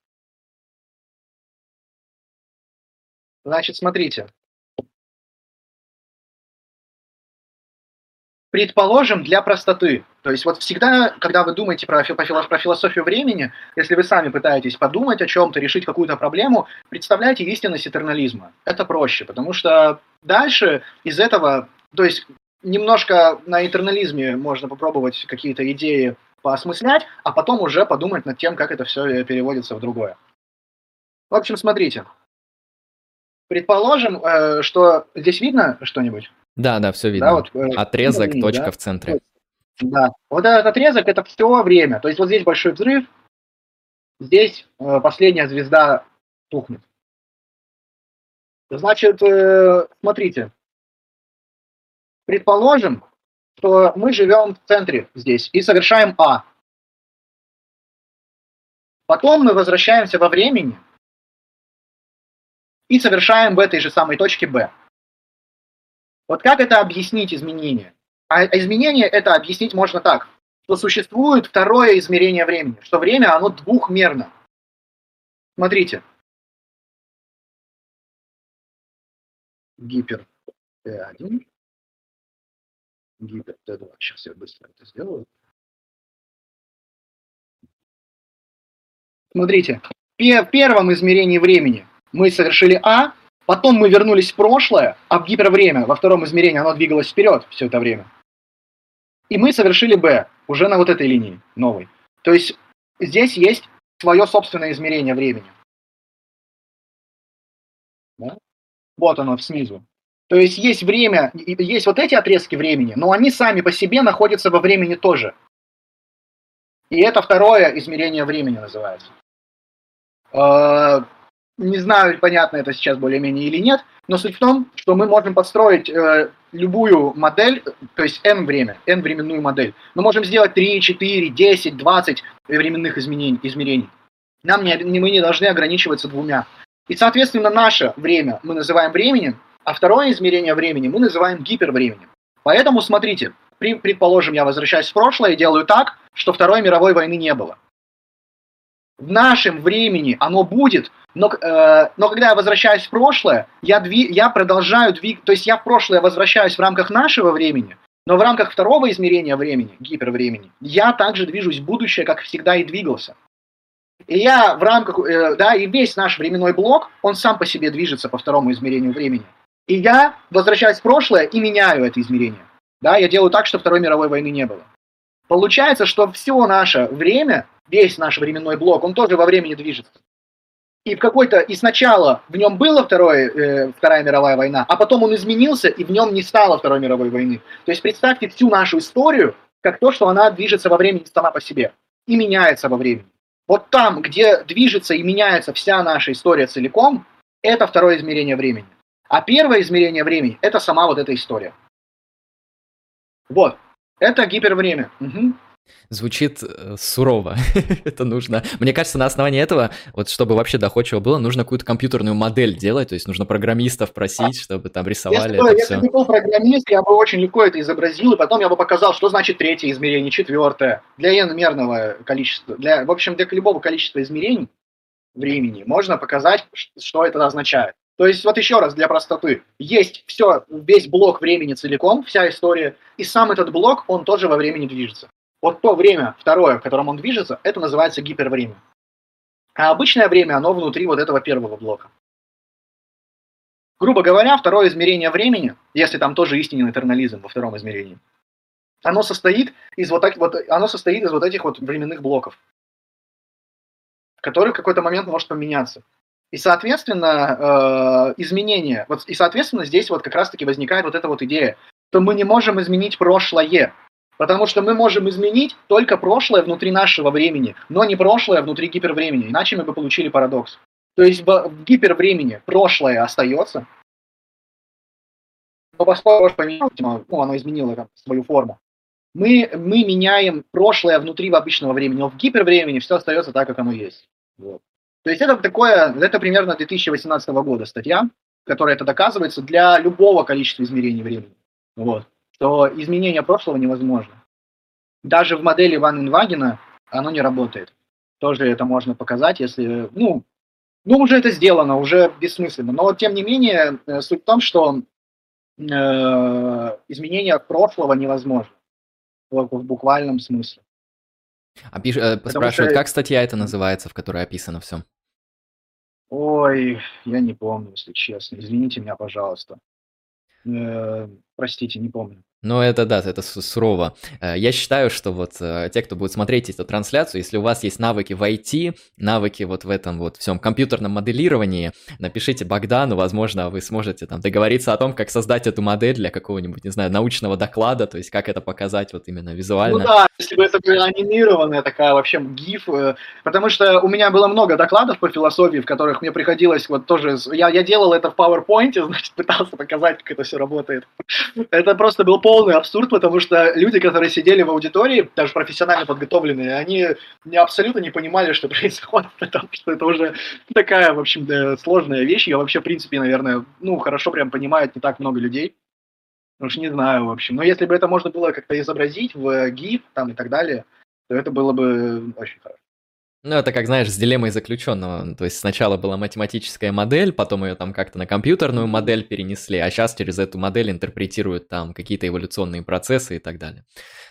Значит, смотрите. Предположим, для простоты. То есть вот всегда, когда вы думаете про, про философию времени, если вы сами пытаетесь подумать о чем-то, решить какую-то проблему, представляйте истинность этернализма. Это проще, потому что дальше из этого, то есть немножко на этернализме можно попробовать какие-то идеи поосмыслять, а потом уже подумать над тем, как это все переводится в другое. В общем, смотрите. Предположим, э, что здесь видно что-нибудь? Да, да, все видно. Да, вот, э, отрезок, видно, точка да? в центре. Да. Вот этот отрезок это все время. То есть вот здесь большой взрыв, здесь э, последняя звезда тухнет. Значит, смотрите. Предположим, что мы живем в центре здесь и совершаем А. Потом мы возвращаемся во времени и совершаем в этой же самой точке Б. Вот как это объяснить изменение? А изменение это объяснить можно так, что существует второе измерение времени, что время оно двухмерно. Смотрите. Гипер Т1 гипер Т2. Сейчас я быстро это сделаю. Смотрите, в первом измерении времени мы совершили А, потом мы вернулись в прошлое, а в гипервремя во втором измерении оно двигалось вперед все это время. И мы совершили Б уже на вот этой линии новой. То есть здесь есть свое собственное измерение времени. Да? Вот оно снизу. То есть есть время, есть вот эти отрезки времени, но они сами по себе находятся во времени тоже. И это второе измерение времени называется. Не знаю, понятно это сейчас более-менее или нет, но суть в том, что мы можем подстроить э, любую модель, то есть n время, n временную модель. Мы можем сделать 3, 4, 10, 20 временных изменений, измерений. Нам не, мы не должны ограничиваться двумя. И, соответственно, наше время мы называем временем, а второе измерение времени мы называем гипервременем. Поэтому, смотрите, при, предположим, я возвращаюсь в прошлое и делаю так, что Второй мировой войны не было. В нашем времени оно будет, но, э, но когда я возвращаюсь в прошлое, я, дви, я продолжаю двигаться, то есть я в прошлое возвращаюсь в рамках нашего времени, но в рамках второго измерения времени, гипервремени, я также движусь в будущее, как всегда и двигался. И я в рамках, э, да, и весь наш временной блок, он сам по себе движется по второму измерению времени. И я возвращаюсь в прошлое и меняю это измерение. Да, я делаю так, чтобы Второй мировой войны не было. Получается, что все наше время, весь наш временной блок, он тоже во времени движется. И в какой-то и сначала в нем была второй, э, Вторая мировая война, а потом он изменился, и в нем не стало Второй мировой войны. То есть представьте всю нашу историю как то, что она движется во времени сама по себе и меняется во времени. Вот там, где движется и меняется вся наша история целиком, это второе измерение времени. А первое измерение времени – это сама вот эта история. Вот. Это гипервремя. Угу. Звучит э, сурово. это нужно. Мне кажется, на основании этого, вот чтобы вообще доходчиво было, нужно какую-то компьютерную модель делать, то есть нужно программистов просить, чтобы там рисовали если это бы. Если бы был программист, я бы очень легко это изобразил, и потом я бы показал, что значит третье измерение, четвертое. Для n-мерного количества, для, в общем, для любого количества измерений времени можно показать, что это означает. То есть, вот еще раз, для простоты, есть все, весь блок времени целиком, вся история, и сам этот блок, он тоже во времени движется. Вот то время, второе, в котором он движется, это называется гипервремя. А обычное время, оно внутри вот этого первого блока. Грубо говоря, второе измерение времени, если там тоже истинный этернализм во втором измерении, оно состоит из вот, так, вот, оно состоит из вот этих вот временных блоков, который в какой-то момент может поменяться. И, соответственно, э, изменения, вот, и, соответственно, здесь вот как раз-таки возникает вот эта вот идея, что мы не можем изменить прошлое, Потому что мы можем изменить только прошлое внутри нашего времени, но не прошлое внутри гипервремени, иначе мы бы получили парадокс. То есть в, в гипервремени прошлое остается, но поскольку ну, оно изменило там, свою форму, мы, мы меняем прошлое внутри обычного времени, но в гипервремени все остается так, как оно есть. Вот. То есть это такое, это примерно 2018 года статья, которая это доказывается для любого количества измерений времени. Вот то изменение прошлого невозможно. Даже в модели Ван Инвагена оно не работает. Тоже это можно показать, если, ну, ну, уже это сделано, уже бессмысленно. Но, тем не менее, э, суть в том, что э, изменение прошлого невозможно в, в буквальном смысле. А пиш, э, спрашивают, что... как статья это называется, в которой описано все? Ой, я не помню, если честно. Извините меня, пожалуйста. Э, простите, не помню. Ну, это да, это сурово. Э, я считаю, что вот э, те, кто будет смотреть эту трансляцию, если у вас есть навыки в IT, навыки вот в этом вот всем компьютерном моделировании, напишите Богдану, возможно, вы сможете там договориться о том, как создать эту модель для какого-нибудь, не знаю, научного доклада, то есть как это показать вот именно визуально. Ну да, если бы это была анимированная такая вообще гиф, э, потому что у меня было много докладов по философии, в которых мне приходилось вот тоже, я, я делал это в PowerPoint, значит, пытался показать, как это все работает. Это просто был полный абсурд, потому что люди, которые сидели в аудитории, даже профессионально подготовленные, они абсолютно не понимали, что происходит, потому что это уже такая, в общем, сложная вещь. Я вообще, в принципе, наверное, ну, хорошо прям понимает не так много людей. Уж не знаю, в общем. Но если бы это можно было как-то изобразить в GIF там и так далее, то это было бы очень хорошо. Ну, это как, знаешь, с дилеммой заключенного. То есть сначала была математическая модель, потом ее там как-то на компьютерную модель перенесли, а сейчас через эту модель интерпретируют там какие-то эволюционные процессы и так далее.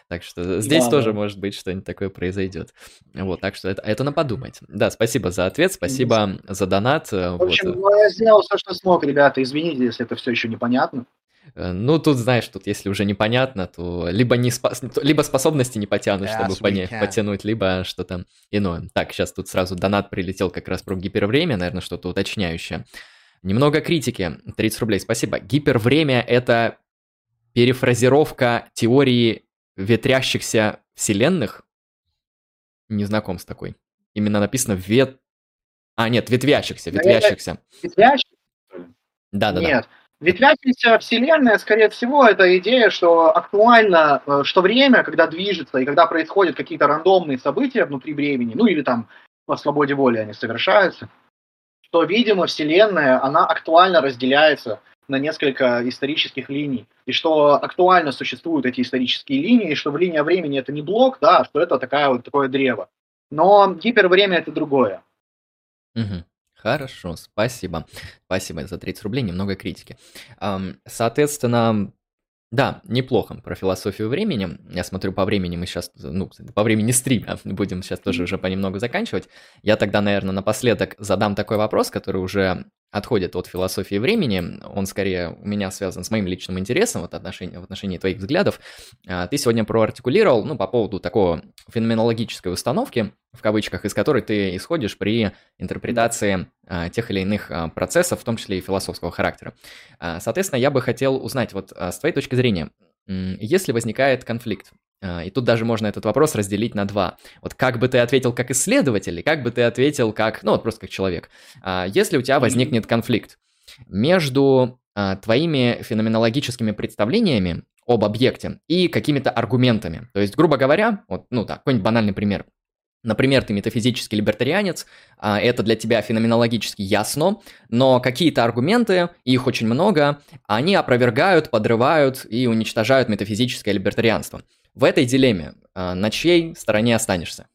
Так что здесь да, тоже да. может быть что-нибудь такое произойдет. Вот, так что это, это на подумать. Да, спасибо за ответ, спасибо за донат. Э, В общем, вот. ну, я сделал все, что смог, ребята. Извините, если это все еще непонятно. Э, ну, тут, знаешь, тут если уже непонятно, то либо, не спо... либо способности не потянут, yes, чтобы поня... потянуть, либо что-то иное. Так, сейчас тут сразу донат прилетел как раз про гипервремя, наверное, что-то уточняющее. Немного критики, 30 рублей, спасибо. Гипервремя — это перефразировка теории ветрящихся вселенных? Не знаком с такой. Именно написано вет... А, нет, ветвящихся, ветвящихся. Ветвящихся? Да, да, Нет. Да. Ветвящаяся Вселенная, скорее всего, это идея, что актуально, э, что время, когда движется и когда происходят какие-то рандомные события внутри времени, ну или там по свободе воли они совершаются, то, видимо, Вселенная, она актуально разделяется на несколько исторических линий, и что актуально существуют эти исторические линии, и что в линия времени это не блок, да, а что это такая вот такое древо. Но гипервремя это другое. Угу. Хорошо, спасибо. Спасибо за 30 рублей, немного критики. Соответственно, да, неплохо про философию времени. Я смотрю, по времени мы сейчас, ну, по времени стрима будем сейчас тоже уже понемногу заканчивать. Я тогда, наверное, напоследок задам такой вопрос, который уже отходит от философии времени, он скорее у меня связан с моим личным интересом вот отношении, в отношении твоих взглядов. А, ты сегодня проартикулировал, ну, по поводу такого феноменологической установки, в кавычках, из которой ты исходишь при интерпретации а, тех или иных а, процессов, в том числе и философского характера. Соответственно, я бы хотел узнать, вот с твоей точки зрения, если возникает конфликт и тут даже можно этот вопрос разделить на два. Вот как бы ты ответил как исследователь, и как бы ты ответил как, ну вот просто как человек. А, если у тебя возникнет конфликт между а, твоими феноменологическими представлениями об объекте и какими-то аргументами. То есть, грубо говоря, вот, ну так, какой-нибудь банальный пример. Например, ты метафизический либертарианец, а, это для тебя феноменологически ясно, но какие-то аргументы, их очень много, они опровергают, подрывают и уничтожают метафизическое либертарианство. В этой дилемме а, на чьей стороне останешься?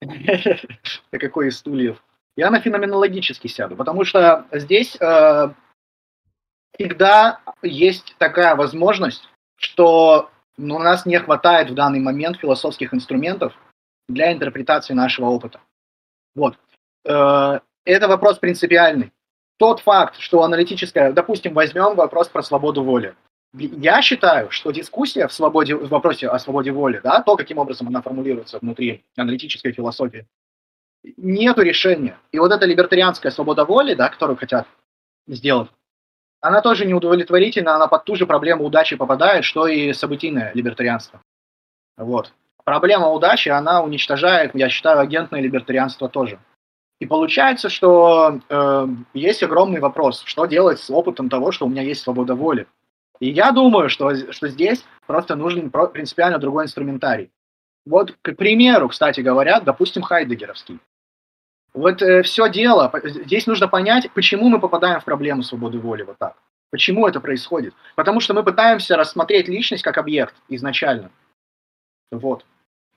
На какой из стульев? Я на феноменологический сяду, потому что здесь э, всегда есть такая возможность, что ну, у нас не хватает в данный момент философских инструментов для интерпретации нашего опыта. Вот. Э, это вопрос принципиальный. Тот факт, что аналитическая, допустим, возьмем вопрос про свободу воли. Я считаю, что дискуссия в, свободе, в вопросе о свободе воли, да, то, каким образом она формулируется внутри аналитической философии, нету решения. И вот эта либертарианская свобода воли, да, которую хотят сделать, она тоже неудовлетворительна, она под ту же проблему удачи попадает, что и событийное либертарианство. Вот. Проблема удачи, она уничтожает, я считаю, агентное либертарианство тоже. И получается, что э, есть огромный вопрос, что делать с опытом того, что у меня есть свобода воли. И я думаю, что, что здесь просто нужен принципиально другой инструментарий. Вот, к примеру, кстати говоря, допустим, хайдегеровский. Вот э, все дело, здесь нужно понять, почему мы попадаем в проблему свободы воли вот так. Почему это происходит? Потому что мы пытаемся рассмотреть личность как объект изначально. Вот.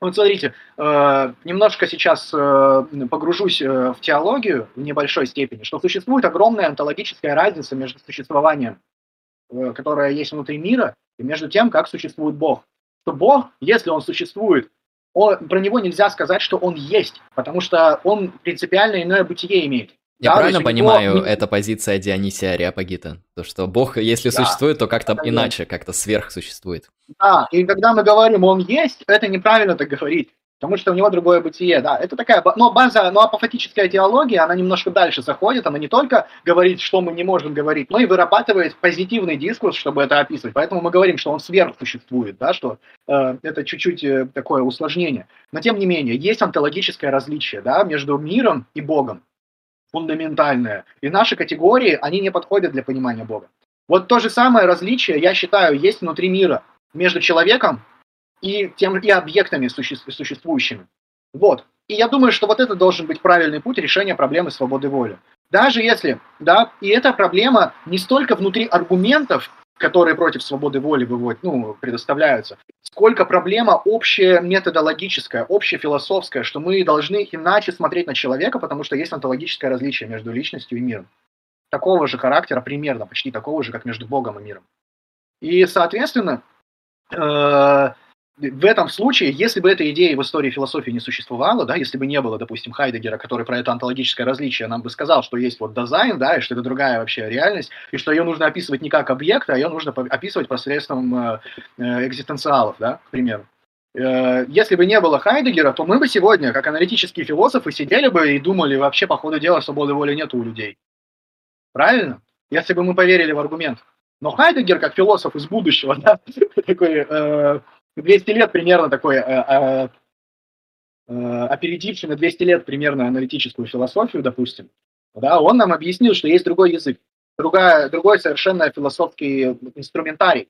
Вот смотрите, э, немножко сейчас э, погружусь э, в теологию в небольшой степени, что существует огромная онтологическая разница между существованием, э, которое есть внутри мира, и между тем, как существует Бог. Что Бог, если он существует он, про него нельзя сказать, что он есть, потому что он принципиально иное бытие имеет. Я да, правильно понимаю, него... это позиция Дионисия Ариапагита? То, что Бог, если да, существует, то как-то иначе, как-то сверх существует. Да, и когда мы говорим «он есть», это неправильно так говорить потому что у него другое бытие, да. Это такая, но база, но апофатическая теология, она немножко дальше заходит, она не только говорит, что мы не можем говорить, но и вырабатывает позитивный дискурс, чтобы это описывать. Поэтому мы говорим, что он сверхсуществует, да, что э, это чуть-чуть э, такое усложнение. Но тем не менее, есть онтологическое различие, да, между миром и Богом, фундаментальное. И наши категории, они не подходят для понимания Бога. Вот то же самое различие, я считаю, есть внутри мира между человеком и, тем, и объектами существующими. Вот. И я думаю, что вот это должен быть правильный путь решения проблемы свободы воли. Даже если, да, и эта проблема не столько внутри аргументов, которые против свободы воли выводят, ну, предоставляются, сколько проблема общая методологическая, общефилософская, что мы должны иначе смотреть на человека, потому что есть онтологическое различие между личностью и миром. Такого же характера, примерно, почти такого же, как между Богом и миром. И, соответственно, э, в этом случае, если бы эта идея в истории философии не существовала, да, если бы не было, допустим, Хайдегера, который про это онтологическое различие нам бы сказал, что есть вот дизайн, да, и что это другая вообще реальность, и что ее нужно описывать не как объект, а ее нужно описывать посредством э, э, экзистенциалов, да, к примеру. Э, если бы не было Хайдегера, то мы бы сегодня, как аналитические философы, сидели бы и думали, вообще, по ходу дела, свободы воли нет у людей. Правильно? Если бы мы поверили в аргумент. Но Хайдегер, как философ из будущего, да, такой 200 лет примерно такой э, э, э, опередивший на 200 лет примерно аналитическую философию, допустим, да, он нам объяснил, что есть другой язык, другая, другой совершенно философский инструментарий.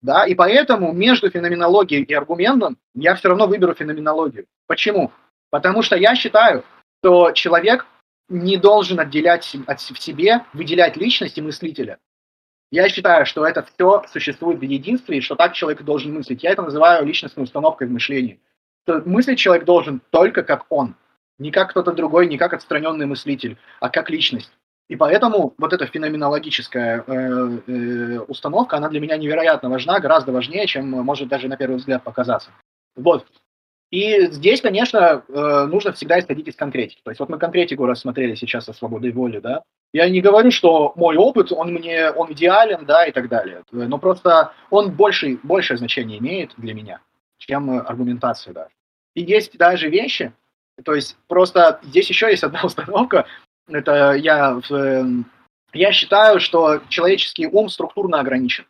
Да, и поэтому между феноменологией и аргументом я все равно выберу феноменологию. Почему? Потому что я считаю, что человек не должен отделять от, в себе, выделять личность и мыслителя. Я считаю, что это все существует в единстве, и что так человек должен мыслить. Я это называю личностной установкой в мышлении. Что мыслить человек должен только как он, не как кто-то другой, не как отстраненный мыслитель, а как личность. И поэтому вот эта феноменологическая э, э, установка, она для меня невероятно важна, гораздо важнее, чем может даже на первый взгляд показаться. Вот. И здесь, конечно, э, нужно всегда исходить из конкретики. То есть вот мы конкретику рассмотрели сейчас о свободе воли, да. Я не говорю, что мой опыт, он мне, он идеален, да, и так далее. Но просто он больше, большее значение имеет для меня, чем аргументация даже. И есть даже вещи, то есть просто здесь еще есть одна установка, это я, я считаю, что человеческий ум структурно ограничен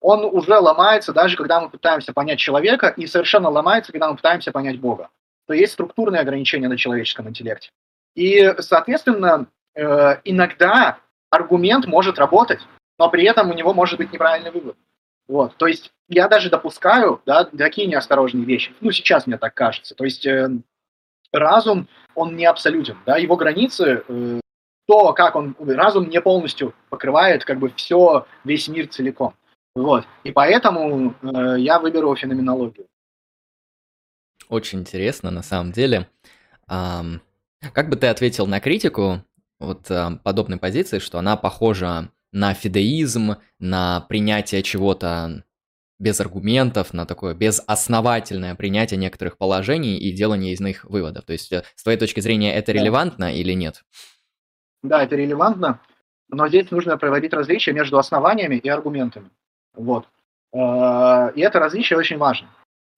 он уже ломается, даже когда мы пытаемся понять человека, и совершенно ломается, когда мы пытаемся понять Бога. То есть структурные ограничения на человеческом интеллекте. И, соответственно, э, иногда аргумент может работать, но при этом у него может быть неправильный вывод. Вот, то есть я даже допускаю, да, такие неосторожные вещи. Ну, сейчас мне так кажется. То есть э, разум, он не абсолютен, да, его границы, э, то, как он, разум не полностью покрывает как бы все, весь мир целиком. Вот, и поэтому э, я выберу феноменологию. Очень интересно, на самом деле. Um, как бы ты ответил на критику вот uh, подобной позиции, что она похожа на фидеизм, на принятие чего-то без аргументов, на такое безосновательное принятие некоторых положений и делание из них выводов. То есть, э, с твоей точки зрения, это релевантно или нет? Да, это релевантно, но здесь нужно проводить различия между основаниями и аргументами. Вот. Э, и это различие очень важно.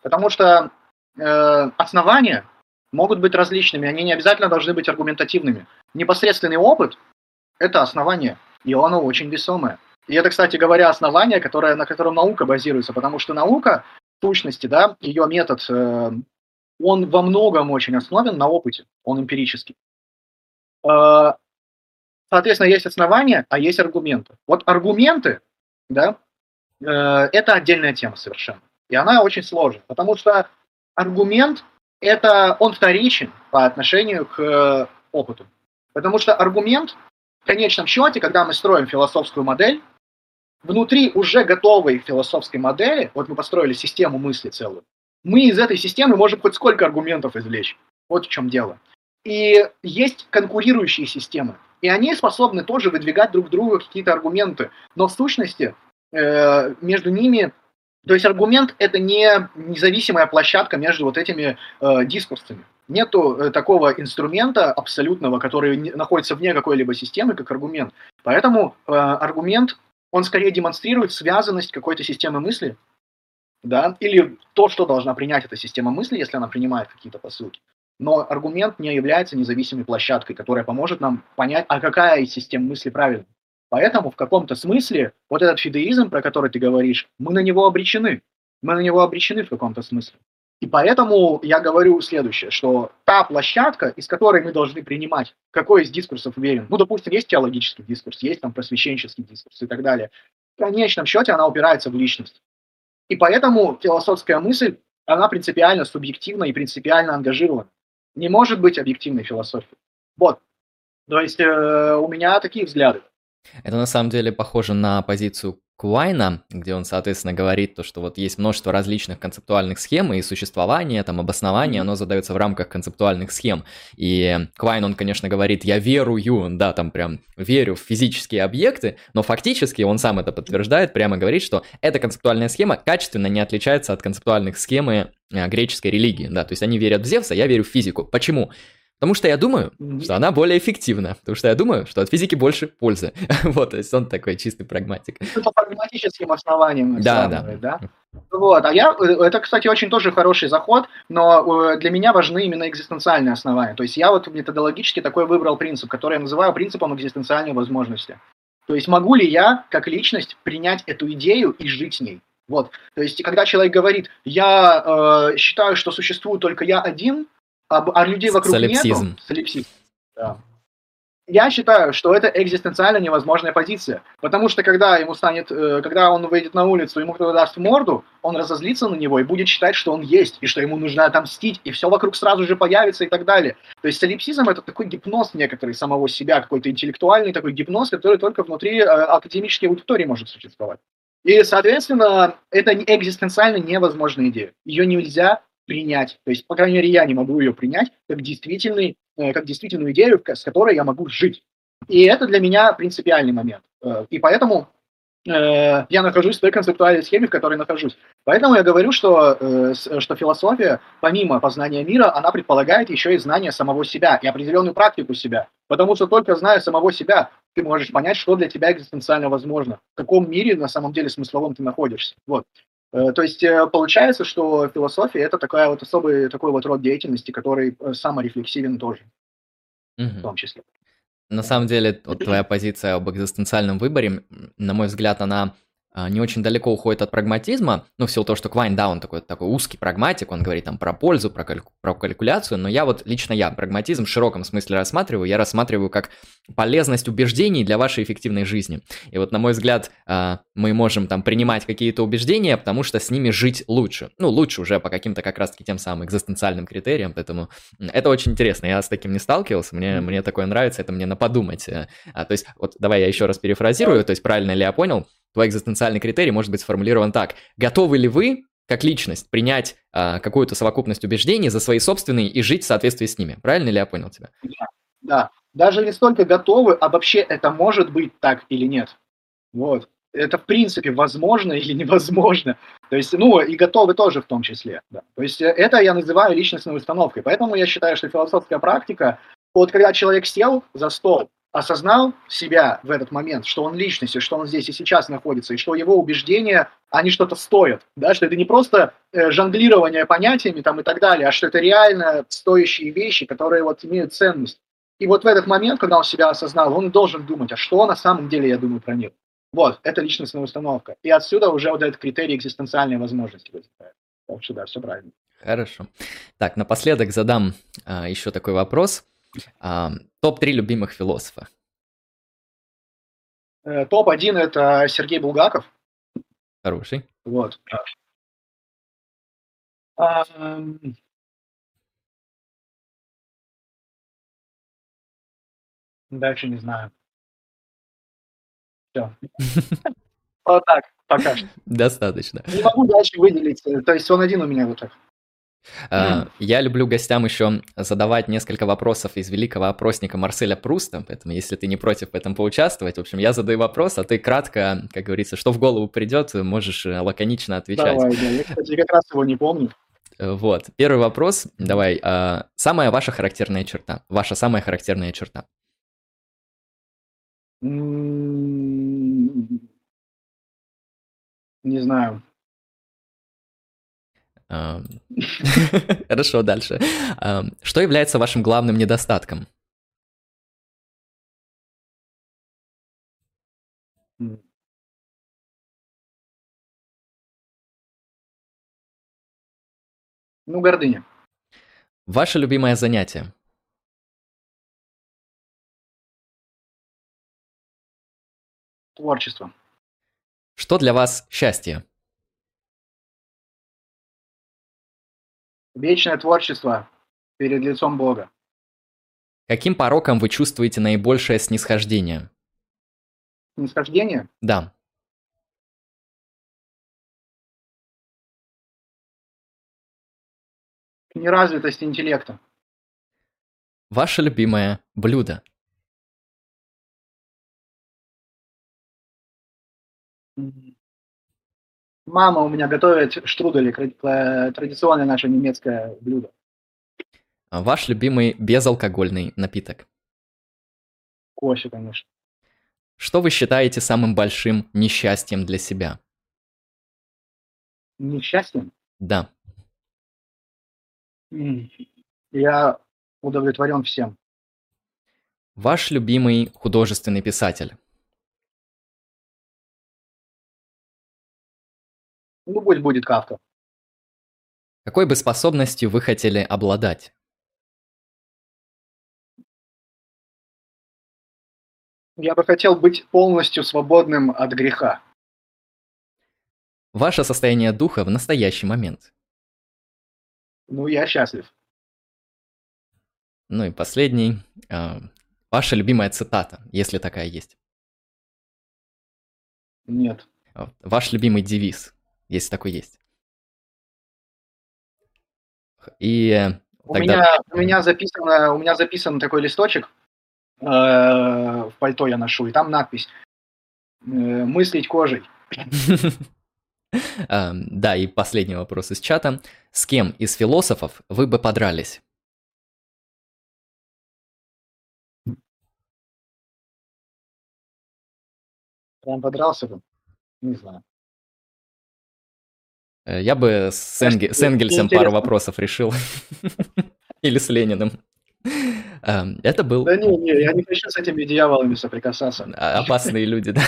Потому что э, основания могут быть различными, они не обязательно должны быть аргументативными. Непосредственный опыт – это основание, и оно очень весомое. И это, кстати говоря, основание, которое, на котором наука базируется, потому что наука, в сущности, да, ее метод, э, он во многом очень основан на опыте, он эмпирический. Э, соответственно, есть основания, а есть аргументы. Вот аргументы, да, э, это отдельная тема совершенно. И она очень сложная, потому что аргумент, это он вторичен по отношению к опыту. Потому что аргумент, в конечном счете, когда мы строим философскую модель, внутри уже готовой философской модели, вот мы построили систему мысли целую, мы из этой системы можем хоть сколько аргументов извлечь. Вот в чем дело. И есть конкурирующие системы, и они способны тоже выдвигать друг другу какие-то аргументы. Но в сущности э, между ними, то есть аргумент это не независимая площадка между вот этими э, дискурсами. Нету э, такого инструмента абсолютного, который не, находится вне какой-либо системы, как аргумент. Поэтому э, аргумент он скорее демонстрирует связанность какой-то системы мысли, да, или то, что должна принять эта система мысли, если она принимает какие-то посылки. Но аргумент не является независимой площадкой, которая поможет нам понять, а какая из систем мысли правильная. Поэтому в каком-то смысле вот этот фидеизм, про который ты говоришь, мы на него обречены. Мы на него обречены в каком-то смысле. И поэтому я говорю следующее, что та площадка, из которой мы должны принимать, какой из дискурсов уверен, ну, допустим, есть теологический дискурс, есть там просвещенческий дискурс и так далее, в конечном счете она упирается в личность. И поэтому философская мысль, она принципиально субъективна и принципиально ангажирована. Не может быть объективной философии. Вот. То есть э, у меня такие взгляды. Это на самом деле похоже на позицию Куайна, где он, соответственно, говорит то, что вот есть множество различных концептуальных схем, и существование, там, обоснование, оно задается в рамках концептуальных схем. И Куайн, он, конечно, говорит, я верую, да, там прям верю в физические объекты, но фактически он сам это подтверждает, прямо говорит, что эта концептуальная схема качественно не отличается от концептуальных схемы э, греческой религии, да, то есть они верят в Зевса, я верю в физику. Почему? Потому что я думаю, что она более эффективна. Потому что я думаю, что от физики больше пользы. вот, то есть он такой чистый прагматик. Ну, по прагматическим основаниям. Да, да. да? Вот, а я, э, это, кстати, очень тоже хороший заход, но э, для меня важны именно экзистенциальные основания. То есть я вот методологически такой выбрал принцип, который я называю принципом экзистенциальной возможности. То есть могу ли я, как личность, принять эту идею и жить с ней? Вот. То есть, когда человек говорит, я э, считаю, что существую только я один, а, а людей вокруг Солипсизм. нету. Солипсизм. Да. Я считаю, что это экзистенциально невозможная позиция, потому что когда ему станет, э, когда он выйдет на улицу, ему кто-то даст морду, он разозлится на него и будет считать, что он есть, и что ему нужно отомстить, и все вокруг сразу же появится и так далее. То есть солипсизм это такой гипноз некоторый самого себя, какой-то интеллектуальный такой гипноз, который только внутри э, академической аудитории может существовать. И, соответственно, это экзистенциально невозможная идея. Ее нельзя принять. То есть, по крайней мере, я не могу ее принять как, действительный, э, как действительную идею, с которой я могу жить. И это для меня принципиальный момент. Э, и поэтому э, я нахожусь в той концептуальной схеме, в которой нахожусь. Поэтому я говорю, что, что философия, помимо познания мира, она предполагает еще и знание самого себя и определенную практику себя. Потому что только зная самого себя, ты можешь понять, что для тебя экзистенциально возможно, в каком мире на самом деле смысловом ты находишься. Вот. Э, то есть э, получается, что философия это такая вот особый такой вот род деятельности, который э, саморефлексивен тоже, угу. в том числе. На самом деле, вот твоя позиция об экзистенциальном выборе, на мой взгляд, она не очень далеко уходит от прагматизма, ну, в силу того, что Квайн, да, он такой, такой узкий прагматик, он говорит там про пользу, про, каль- про калькуляцию, но я вот, лично я, прагматизм в широком смысле рассматриваю, я рассматриваю как полезность убеждений для вашей эффективной жизни. И вот, на мой взгляд, а, мы можем там принимать какие-то убеждения, потому что с ними жить лучше. Ну, лучше уже по каким-то как раз-таки тем самым экзистенциальным критериям, поэтому это очень интересно, я с таким не сталкивался, мне, мне такое нравится, это мне на подумать. Э. А, то есть, вот давай я еще раз перефразирую, то есть правильно ли я понял, твой экзистенциальный критерий может быть сформулирован так. Готовы ли вы, как личность, принять а, какую-то совокупность убеждений за свои собственные и жить в соответствии с ними? Правильно ли я понял тебя? Да, да. Даже не столько готовы, а вообще это может быть так или нет. Вот. Это в принципе возможно или невозможно. То есть, ну, и готовы тоже в том числе. Да. То есть э, это я называю личностной установкой. Поэтому я считаю, что философская практика, вот когда человек сел за стол, осознал себя в этот момент, что он личность, и что он здесь и сейчас находится, и что его убеждения, они что-то стоят, да, что это не просто э, жонглирование понятиями там и так далее, а что это реально стоящие вещи, которые вот имеют ценность. И вот в этот момент, когда он себя осознал, он должен думать, а что на самом деле я думаю про мир. Вот, это личностная установка. И отсюда уже вот этот критерий экзистенциальной возможности возникает. Так что да, все правильно. Хорошо. Так, напоследок задам а, еще такой вопрос. А, топ-3 любимых философа. Э, топ-1 это Сергей Булгаков. Хороший. Вот. А, дальше не знаю. Все. Вот так, пока что. Достаточно. Не могу дальше выделить. Э, то есть он один у меня вот так. Mm. Я люблю гостям еще задавать несколько вопросов из великого опросника Марселя Пруста, поэтому если ты не против в этом поучаствовать, в общем, я задаю вопрос, а ты кратко, как говорится, что в голову придет, можешь э, лаконично отвечать. Давай, да, я, кстати, как раз его не помню. Э, вот, первый вопрос, давай, самая ваша характерная черта, ваша самая характерная черта? Не знаю. Хорошо, дальше. Что является вашим главным недостатком? Ну, гордыня. Ваше любимое занятие? Творчество. Что для вас счастье? Вечное творчество перед лицом Бога. Каким пороком вы чувствуете наибольшее снисхождение? Снисхождение? Да. Неразвитость интеллекта. Ваше любимое блюдо? Мама у меня готовит штрудели, традиционное наше немецкое блюдо. А ваш любимый безалкогольный напиток? Кофе, конечно. Что вы считаете самым большим несчастьем для себя? Несчастьем? Да. Я удовлетворен всем. Ваш любимый художественный писатель? Ну, пусть будет Кавка. Какой бы способностью вы хотели обладать? Я бы хотел быть полностью свободным от греха. Ваше состояние духа в настоящий момент. Ну, я счастлив. Ну и последний. Э, ваша любимая цитата, если такая есть. Нет. Ваш любимый девиз если такой есть. И у тогда... меня у меня записано у меня записан такой листочек э, в пальто я ношу и там надпись э, мыслить кожей. Да, и последний вопрос из чата. С кем из философов вы бы подрались? Прям подрался бы? Не знаю. Э, я бы с, Энге... с Энгельсом пару вопросов решил. Или с Лениным. Эм, это был... Да не, не, я не хочу с этими дьяволами соприкасаться. А, опасные люди, да?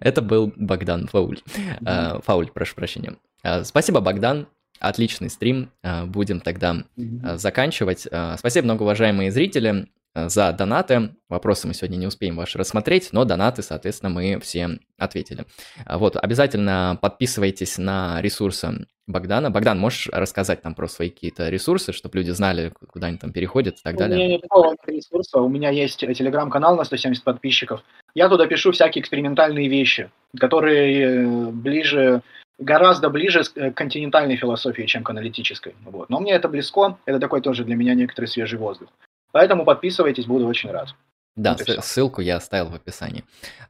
Это был Богдан Фауль. А, Фауль, прошу прощения. А, спасибо, Богдан. Отличный стрим. Будем тогда заканчивать. Спасибо, многоуважаемые зрители, за донаты. Вопросы мы сегодня не успеем ваши рассмотреть, но донаты, соответственно, мы все ответили. Вот, обязательно подписывайтесь на ресурсы Богдана. Богдан, можешь рассказать там про свои какие-то ресурсы, чтобы люди знали, куда они там переходят и так далее? У меня нет ресурса. У меня есть телеграм-канал на 170 подписчиков. Я туда пишу всякие экспериментальные вещи, которые э, ближе, гораздо ближе к континентальной философии, чем к аналитической. Вот. Но мне это близко, это такой тоже для меня некоторый свежий воздух. Поэтому подписывайтесь, буду очень рад. Да, ссылку я оставил в описании.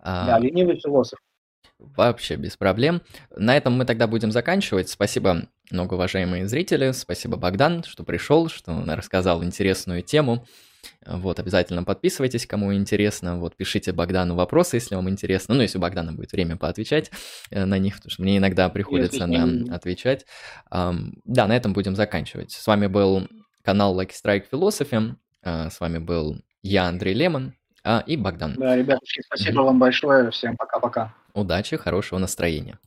Да, ленивый философ. Вообще без проблем. На этом мы тогда будем заканчивать. Спасибо, многоуважаемые зрители. Спасибо, Богдан, что пришел, что рассказал интересную тему. Вот, обязательно подписывайтесь, кому интересно. Вот, пишите Богдану вопросы, если вам интересно. Ну, если у Богдана будет время поотвечать э, на них, потому что мне иногда приходится на отвечать. Да, на этом будем заканчивать. С вами был канал Lucky Strike Philosophy. Uh, с вами был я, Андрей Лемон, а, и Богдан. Да, ребятушки, спасибо mm-hmm. вам большое. Всем пока-пока. Удачи, хорошего настроения.